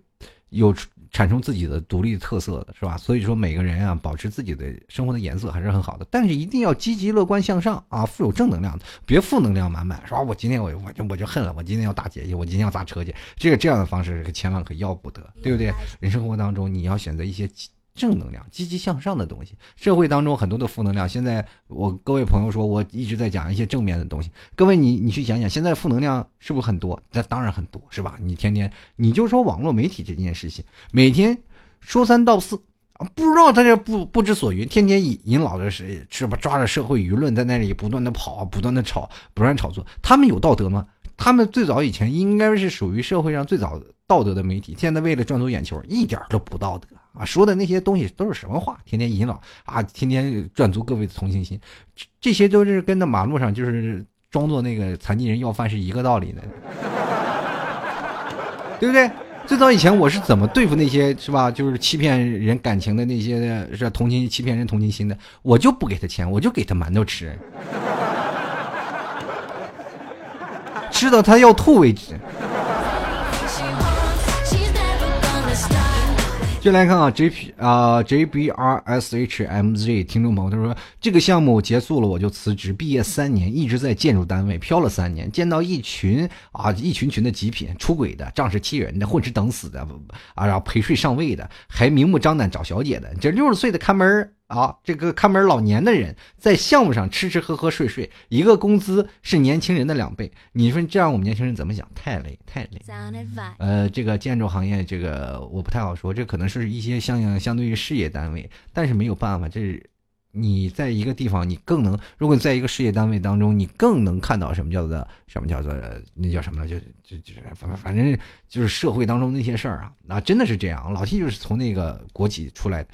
有。产生自己的独立特色的是吧？所以说每个人啊，保持自己的生活的颜色还是很好的。但是一定要积极乐观向上啊，富有正能量的，别负能量满满，是吧？我今天我我就我就恨了，我今天要打劫去，我今天要砸车去，这个这样的方式可千万可要不得，对不对？人生活当中你要选择一些。正能量、积极向上的东西，社会当中很多的负能量。现在我各位朋友说，我一直在讲一些正面的东西。各位，你你去想想，现在负能量是不是很多？那当然很多，是吧？你天天你就说网络媒体这件事情，每天说三道四啊，不知道他这不不知所云，天天引引老的是是吧？抓着社会舆论在那里不断的跑，不断的炒，不断炒作。他们有道德吗？他们最早以前应该是属于社会上最早道德的媒体，现在为了赚足眼球，一点都不道德。啊，说的那些东西都是什么话？天天引导啊，天天赚足各位的同情心，这些都是跟那马路上就是装作那个残疾人要饭是一个道理的，对不对？最早以前我是怎么对付那些是吧？就是欺骗人感情的那些是同情欺骗人同情心的，我就不给他钱，我就给他馒头吃，吃到他要吐为止。就来看啊，J P 啊，J B R S H M Z 听众朋友他说，这个项目结束了我就辞职，毕业三年一直在建筑单位飘了三年，见到一群啊一群群的极品，出轨的、仗势欺人的、混吃等死的啊，然后陪睡上位的，还明目张胆找小姐的，这六十岁的看门啊，这个看门老年的人在项目上吃吃喝喝睡睡，一个工资是年轻人的两倍。你说这样我们年轻人怎么想？太累，太累。呃，这个建筑行业，这个我不太好说，这可能是一些相应相对于事业单位，但是没有办法，这是你在一个地方，你更能，如果在一个事业单位当中，你更能看到什么叫做什么叫做那叫什么呢，就就就是反反正就是社会当中那些事儿啊，那真的是这样。老 T 就是从那个国企出来。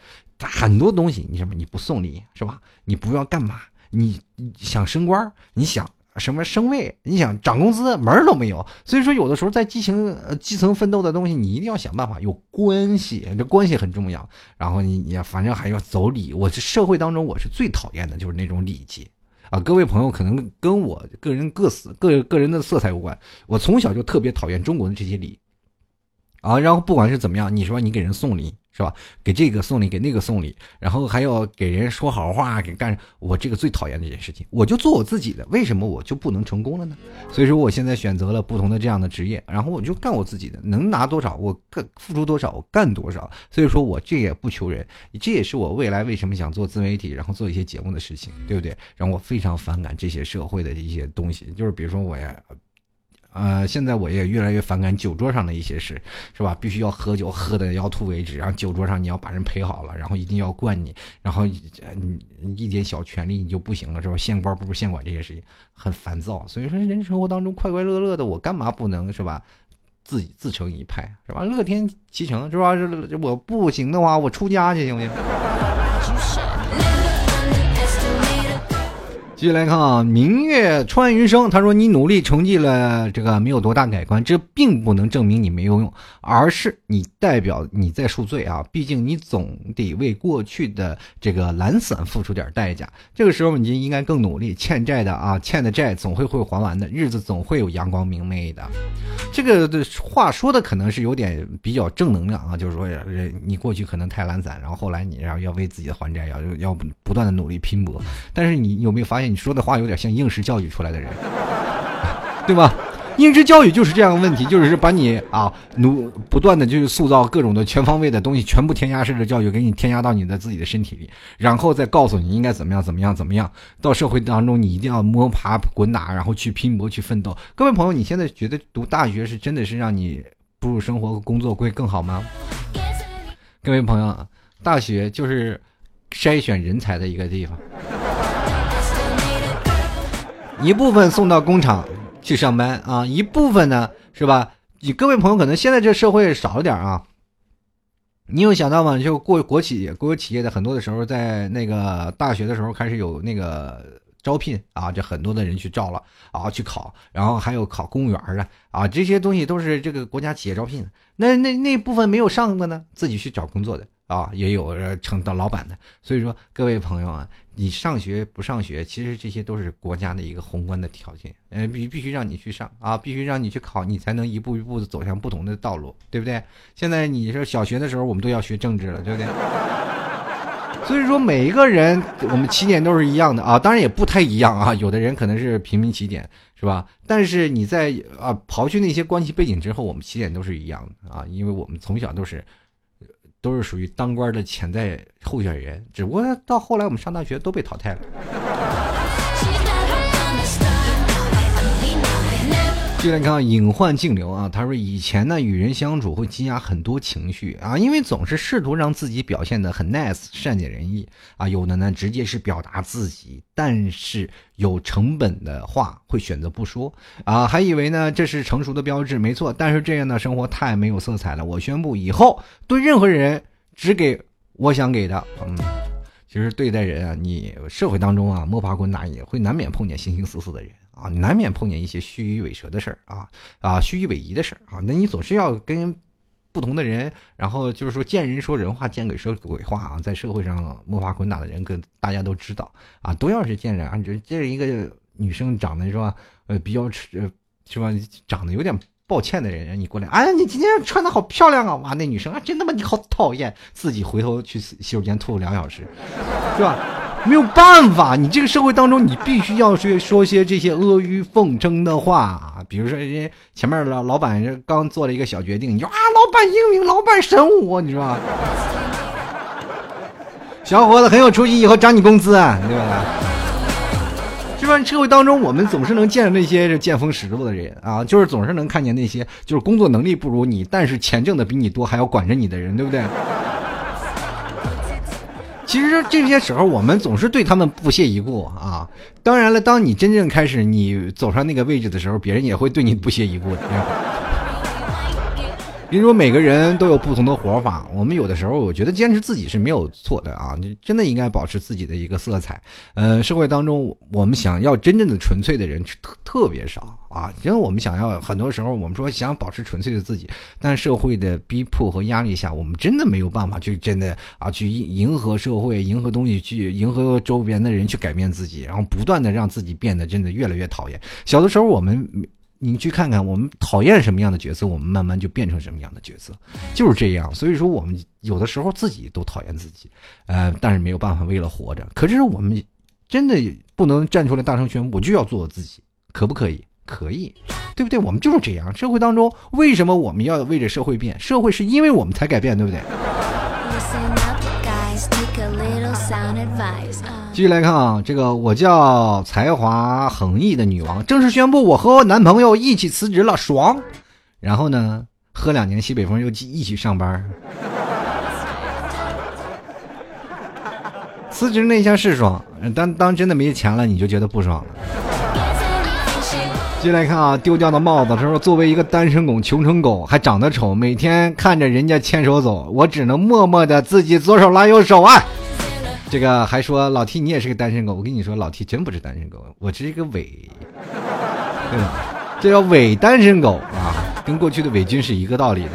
很多东西，你什么你不送礼是吧？你不要干嘛？你想升官，你想什么升位？你想涨工资，门儿都没有。所以说，有的时候在基层基层奋斗的东西，你一定要想办法有关系，这关系很重要。然后你你反正还要走礼。我这社会当中，我是最讨厌的就是那种礼节啊。各位朋友可能跟我个人各色个个人的色彩有关。我从小就特别讨厌中国的这些礼啊。然后不管是怎么样，你说你给人送礼。是吧？给这个送礼，给那个送礼，然后还要给人说好话，给干我这个最讨厌这件事情。我就做我自己的，为什么我就不能成功了呢？所以说，我现在选择了不同的这样的职业，然后我就干我自己的，能拿多少我干，付出多少我干多少。所以说我这也不求人，这也是我未来为什么想做自媒体，然后做一些节目的事情，对不对？让我非常反感这些社会的一些东西，就是比如说我呀。呃，现在我也越来越反感酒桌上的一些事，是吧？必须要喝酒，喝的要吐为止。然后酒桌上你要把人陪好了，然后一定要灌你，然后你一点小权利你就不行了，是吧？县官不如县管这些事情很烦躁。所以说，人生活当中快快乐乐的，我干嘛不能是吧？自己自成一派，是吧？乐天其成，是吧？我不行的话，我出家去行不行？继续来看啊，明月穿云生，他说你努力成绩了，这个没有多大改观，这并不能证明你没有用，而是你代表你在赎罪啊，毕竟你总得为过去的这个懒散付出点代价。这个时候你就应该更努力，欠债的啊，欠的债总会会还完的，日子总会有阳光明媚的。这个的话说的可能是有点比较正能量啊，就是说你过去可能太懒散，然后后来你然后要为自己的还债，要要不断的努力拼搏，但是你有没有发现？你说的话有点像应试教育出来的人，*laughs* 对吧？应试教育就是这样的问题，就是把你啊努不断的就是塑造各种的全方位的东西，全部填鸭式的教育给你添加到你的自己的身体里，然后再告诉你应该怎么样怎么样怎么样。到社会当中，你一定要摸爬滚打，然后去拼搏去奋斗。各位朋友，你现在觉得读大学是真的是让你步入生活和工作会更好吗？各位朋友，大学就是筛选人才的一个地方。一部分送到工厂去上班啊，一部分呢是吧？你各位朋友可能现在这社会少了点啊。你有想到吗？就过国企、国有企业的很多的时候，在那个大学的时候开始有那个招聘啊，这很多的人去招了啊，去考，然后还有考公务员的啊，这些东西都是这个国家企业招聘。那那那部分没有上的呢，自己去找工作的。啊，也有成当老板的，所以说各位朋友啊，你上学不上学，其实这些都是国家的一个宏观的条件，呃，必必须让你去上啊，必须让你去考，你才能一步一步的走向不同的道路，对不对？现在你说小学的时候，我们都要学政治了，对不对？*laughs* 所以说每一个人，我们起点都是一样的啊，当然也不太一样啊，有的人可能是平民起点，是吧？但是你在啊刨去那些关系背景之后，我们起点都是一样的啊，因为我们从小都是。都是属于当官的潜在候选人，只不过到后来我们上大学都被淘汰了。就来看隐患净流啊，他说以前呢与人相处会积压很多情绪啊，因为总是试图让自己表现的很 nice 善解人意啊，有的呢直接是表达自己，但是有成本的话会选择不说啊，还以为呢这是成熟的标志，没错，但是这样的生活太没有色彩了。我宣布以后对任何人只给我想给的，嗯，其实对待人啊，你社会当中啊摸爬滚打也会难免碰见形形色色的人。啊，难免碰见一些虚与委蛇的事儿啊，啊，虚与委蛇的事儿啊，那你总是要跟不同的人，然后就是说见人说人话，见鬼说鬼话啊，在社会上摸爬滚打的人，跟大家都知道啊，都要是见人啊，就这一个女生长得是吧，呃，比较是吧，长得有点抱歉的人，你过来，哎，你今天穿的好漂亮啊，哇，那女生啊，真的吗？你好讨厌，自己回头去洗手间吐两小时，是吧？没有办法，你这个社会当中，你必须要去说些这些阿谀奉承的话。比如说，人家前面老老板刚做了一个小决定，你说啊，老板英明，老板神武，你说。小伙子很有出息，以后涨你工资啊，对吧？是吧？社会当中，我们总是能见着那些见风使舵的人啊，就是总是能看见那些就是工作能力不如你，但是钱挣的比你多，还要管着你的人，对不对？其实这些时候，我们总是对他们不屑一顾啊。当然了，当你真正开始你走上那个位置的时候，别人也会对你不屑一顾的。比如说，每个人都有不同的活法。我们有的时候，我觉得坚持自己是没有错的啊，你真的应该保持自己的一个色彩。呃，社会当中，我们想要真正的纯粹的人特特别少啊。因为我们想要很多时候，我们说想保持纯粹的自己，但社会的逼迫和压力下，我们真的没有办法去真的啊去迎合社会、迎合东西、去迎合周边的人去改变自己，然后不断的让自己变得真的越来越讨厌。小的时候，我们。你去看看，我们讨厌什么样的角色，我们慢慢就变成什么样的角色，就是这样。所以说，我们有的时候自己都讨厌自己，呃，但是没有办法，为了活着。可是我们真的不能站出来大声宣布，我就要做我自己，可不可以？可以，对不对？我们就是这样。社会当中，为什么我们要为着社会变？社会是因为我们才改变，对不对？继续来看啊，这个我叫才华横溢的女王，正式宣布我和我男朋友一起辞职了，爽。然后呢，喝两年西北风又一起上班。辞职那一下是爽，但当真的没钱了，你就觉得不爽了。进来看啊，丢掉的帽子，他说作为一个单身狗，穷成狗，还长得丑，每天看着人家牵手走，我只能默默的自己左手拉右手啊。这个还说老 T 你也是个单身狗，我跟你说老 T 真不是单身狗，我是一个伪，对吧？这叫伪单身狗啊，跟过去的伪军是一个道理的。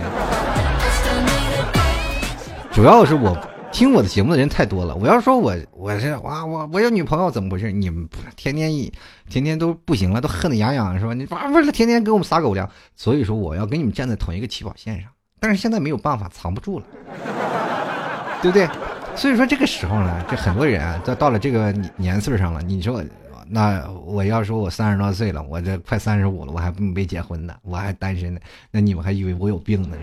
主要是我听我的节目的人太多了，我要说我我是哇我我有女朋友怎么回事？你们天天一天天都不行了，都恨得痒痒是吧？你哇为了天天给我们撒狗粮，所以说我要跟你们站在同一个起跑线上，但是现在没有办法，藏不住了，对不对？所以说这个时候呢，这很多人啊，到到了这个年岁上了，你说，那我要说我三十多岁了，我这快三十五了，我还没结婚呢，我还单身呢，那你们还以为我有病呢？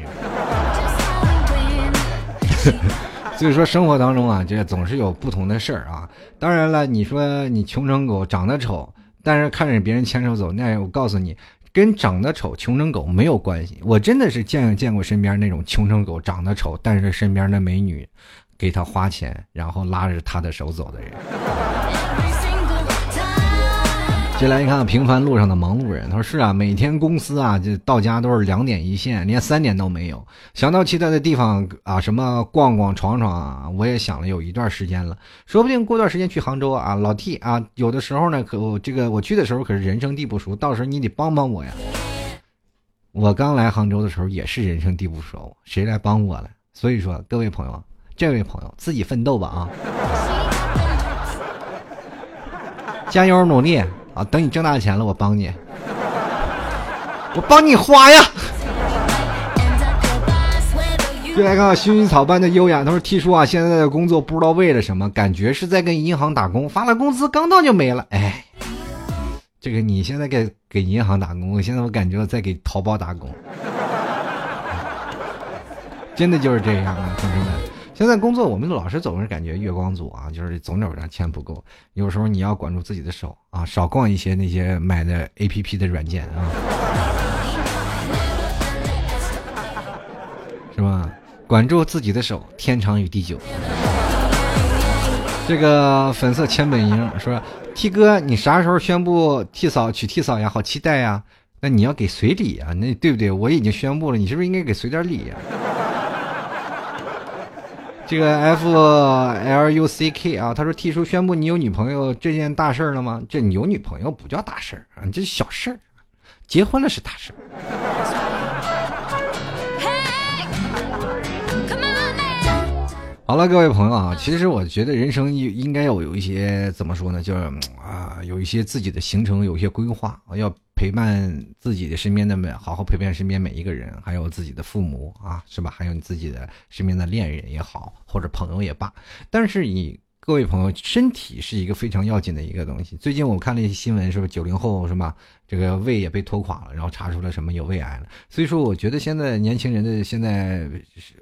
*laughs* *laughs* 所以说生活当中啊，这总是有不同的事儿啊。当然了，你说你穷成狗，长得丑，但是看着别人牵手走，那我告诉你，跟长得丑、穷成狗没有关系。我真的是见见过身边那种穷成狗、长得丑，但是身边的美女。给他花钱，然后拉着他的手走的人。接下来一看平凡路上的忙碌人，他说：“是啊，每天公司啊，就到家都是两点一线，连三点都没有。想到其他的地方啊，什么逛逛闯闯啊，我也想了有一段时间了，说不定过段时间去杭州啊，老 T 啊，有的时候呢，可我这个我去的时候可是人生地不熟，到时候你得帮帮我呀。我刚来杭州的时候也是人生地不熟，谁来帮我了？所以说，各位朋友。”这位朋友，自己奋斗吧啊！加油努力啊！等你挣大钱了，我帮你，我帮你花呀！再来看薰衣草般的优雅，他说：“T 叔啊，现在的工作不知道为了什么，感觉是在跟银行打工，发了工资刚到就没了。哎，这个你现在给给银行打工，我现在我感觉我在给淘宝打工，*laughs* 真的就是这样啊，同志们。”现在工作，我们老是总是感觉月光族啊，就是总有点钱不够。有时候你要管住自己的手啊，少逛一些那些买的 A P P 的软件啊，*laughs* 是吧？管住自己的手，天长与地久。这个粉色千本樱说：“T 哥，你啥时候宣布 T 嫂娶 T 嫂呀？好期待呀！那你要给随礼啊，那对不对？我已经宣布了，你是不是应该给随点礼呀？”这个 F L U C K 啊，他说 T 叔宣布你有女朋友这件大事了吗？这你有女朋友不叫大事儿啊，这是小事儿，结婚了是大事儿。好了，各位朋友啊，其实我觉得人生应应该要有一些怎么说呢，就是啊，有一些自己的行程，有一些规划要。陪伴自己的身边的每，好好陪伴身边每一个人，还有自己的父母啊，是吧？还有你自己的身边的恋人也好，或者朋友也罢。但是你各位朋友，身体是一个非常要紧的一个东西。最近我看了一些新闻，说九零后什么这个胃也被拖垮了，然后查出了什么有胃癌了。所以说，我觉得现在年轻人的现在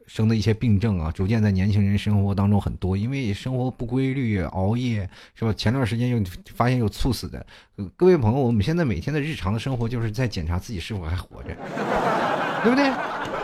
生的一些病症啊，逐渐在年轻人生活当中很多，因为生活不规律、熬夜是吧？前段时间又发现有猝死的。各位朋友，我们现在每天的日常的生活就是在检查自己是否还活着，对不对？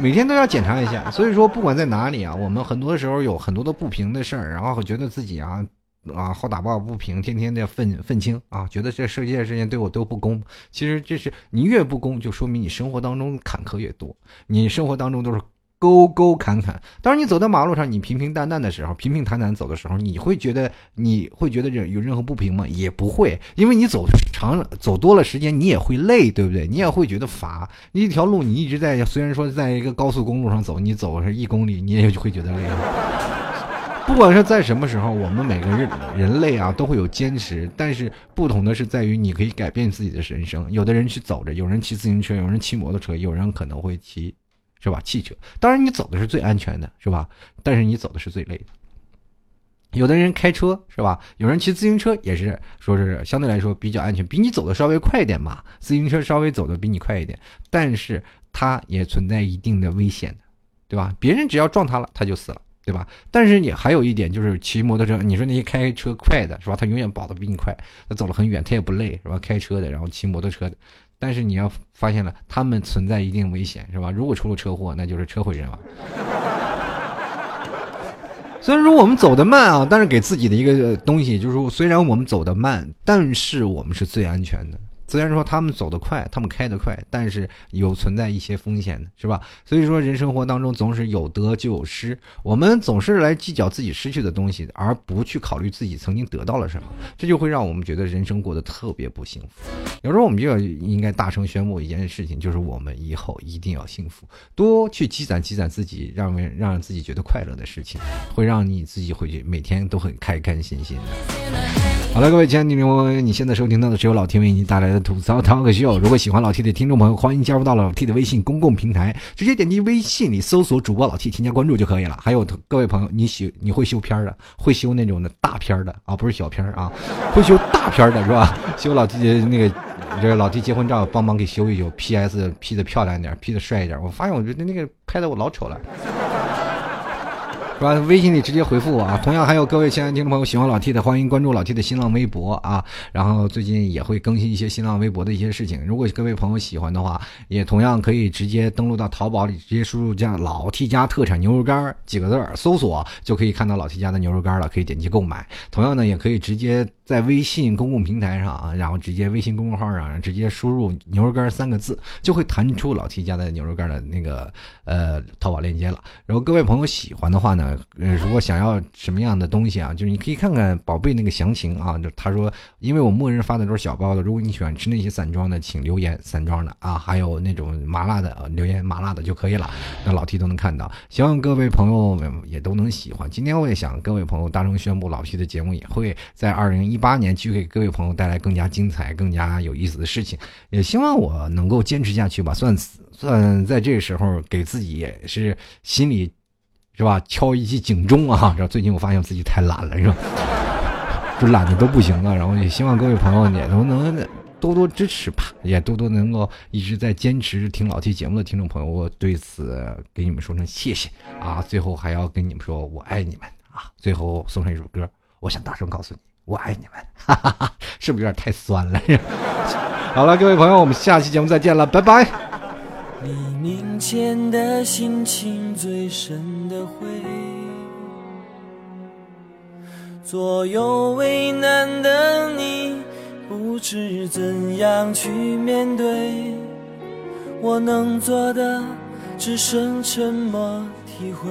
每天都要检查一下，所以说不管在哪里啊，我们很多时候有很多的不平的事儿，然后觉得自己啊啊好打抱不平，天天的愤愤青啊，觉得这世界事情对我都不公。其实这是你越不公，就说明你生活当中坎坷越多，你生活当中都是。沟沟坎坎，当你走在马路上，你平平淡淡的时候，平平坦坦走的时候，你会觉得你会觉得有有任何不平吗？也不会，因为你走长了，走多了时间，你也会累，对不对？你也会觉得乏。一条路你一直在，虽然说在一个高速公路上走，你走是一公里，你也会觉得累。不管是在什么时候，我们每个人人类啊都会有坚持，但是不同的是在于你可以改变自己的人生。有的人去走着，有人骑自行车，有人骑摩托车，有人可能会骑。是吧？汽车，当然你走的是最安全的，是吧？但是你走的是最累的。有的人开车，是吧？有人骑自行车，也是说是相对来说比较安全，比你走的稍微快一点嘛。自行车稍微走的比你快一点，但是它也存在一定的危险的，对吧？别人只要撞他了，他就死了，对吧？但是你还有一点就是骑摩托车，你说那些开车快的，是吧？他永远跑得比你快，他走了很远，他也不累，是吧？开车的，然后骑摩托车的。但是你要发现了，他们存在一定危险，是吧？如果出了车祸，那就是车毁人亡。*laughs* 虽然说我们走得慢啊，但是给自己的一个东西就是说，虽然我们走得慢，但是我们是最安全的。虽然说他们走得快，他们开得快，但是有存在一些风险的，是吧？所以说，人生活当中总是有得就有失，我们总是来计较自己失去的东西，而不去考虑自己曾经得到了什么，这就会让我们觉得人生过得特别不幸福。有时候我们就要应该大声宣布一件事情，就是我们以后一定要幸福，多去积攒积攒自己让让自己觉得快乐的事情，会让你自己回去每天都很开开心心的。好了，各位亲爱的听众朋友，你现在收听到的是由老 T 为你带来的吐槽涛哥秀。如果喜欢老 T 的听众朋友，欢迎加入到老 T 的微信公共平台，直接点击微信里搜索主播老 T，添加关注就可以了。还有各位朋友，你喜你会修片的，会修那种的大片的啊，不是小片啊，会修大片的是吧？*laughs* 修老 T 的那个这个老 T 结婚照，帮忙给修一修，PS P 的漂亮一点，P 的帅一点。我发现我觉得那个拍的我老丑了。是吧？微信里直接回复我啊！同样还有各位亲爱的听众朋友，喜欢老 T 的，欢迎关注老 T 的新浪微博啊！然后最近也会更新一些新浪微博的一些事情。如果各位朋友喜欢的话，也同样可以直接登录到淘宝里，直接输入“加老 T 家特产牛肉干”几个字儿，搜索就可以看到老 T 家的牛肉干了，可以点击购买。同样呢，也可以直接在微信公共平台上啊，然后直接微信公众号上直接输入“牛肉干”三个字，就会弹出老 T 家的牛肉干的那个呃淘宝链接了。然后各位朋友喜欢的话呢？呃，如果想要什么样的东西啊，就是你可以看看宝贝那个详情啊。就他说，因为我默认发的都是小包的，如果你喜欢吃那些散装的，请留言散装的啊，还有那种麻辣的留言麻辣的就可以了。那老 T 都能看到，希望各位朋友们也都能喜欢。今天我也想各位朋友大声宣布，老 T 的节目也会在二零一八年继续给各位朋友带来更加精彩、更加有意思的事情。也希望我能够坚持下去吧，算算在这个时候给自己也是心里。是吧？敲一记警钟啊！这最近我发现自己太懒了，是吧？*laughs* 就懒的都不行了。然后也希望各位朋友也都能多多支持吧，也多多能够一直在坚持听老 T 节目的听众朋友，我对此给你们说声谢谢啊！最后还要跟你们说，我爱你们啊！最后送上一首歌，我想大声告诉你，我爱你们，哈哈哈，是不是有点太酸了？*laughs* 好了，各位朋友，我们下期节目再见了，拜拜。黎明前的心情最深的灰，左右为难的你，不知怎样去面对。我能做的只剩沉默体会。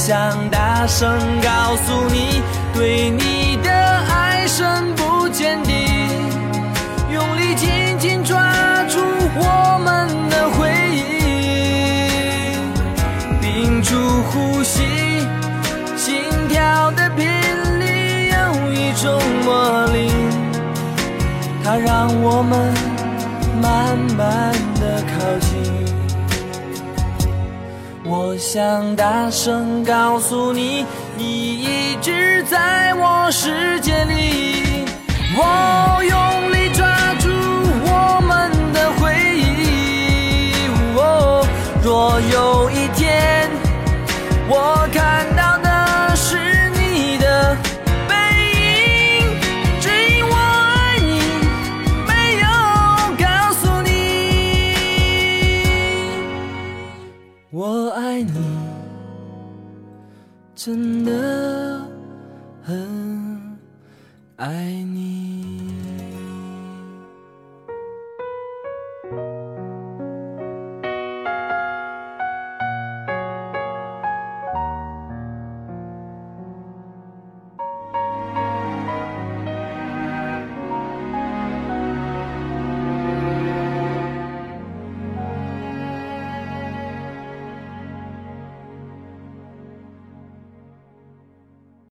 想大声告诉你，对你的爱深不见底，用力紧紧抓住我们的回忆，屏住呼吸，心跳的频率有一种魔力，它让我们慢慢的靠近。我想大声告诉你，你一直在我世界里。我用力抓住我们的回忆。若有一天，我看到真的很爱。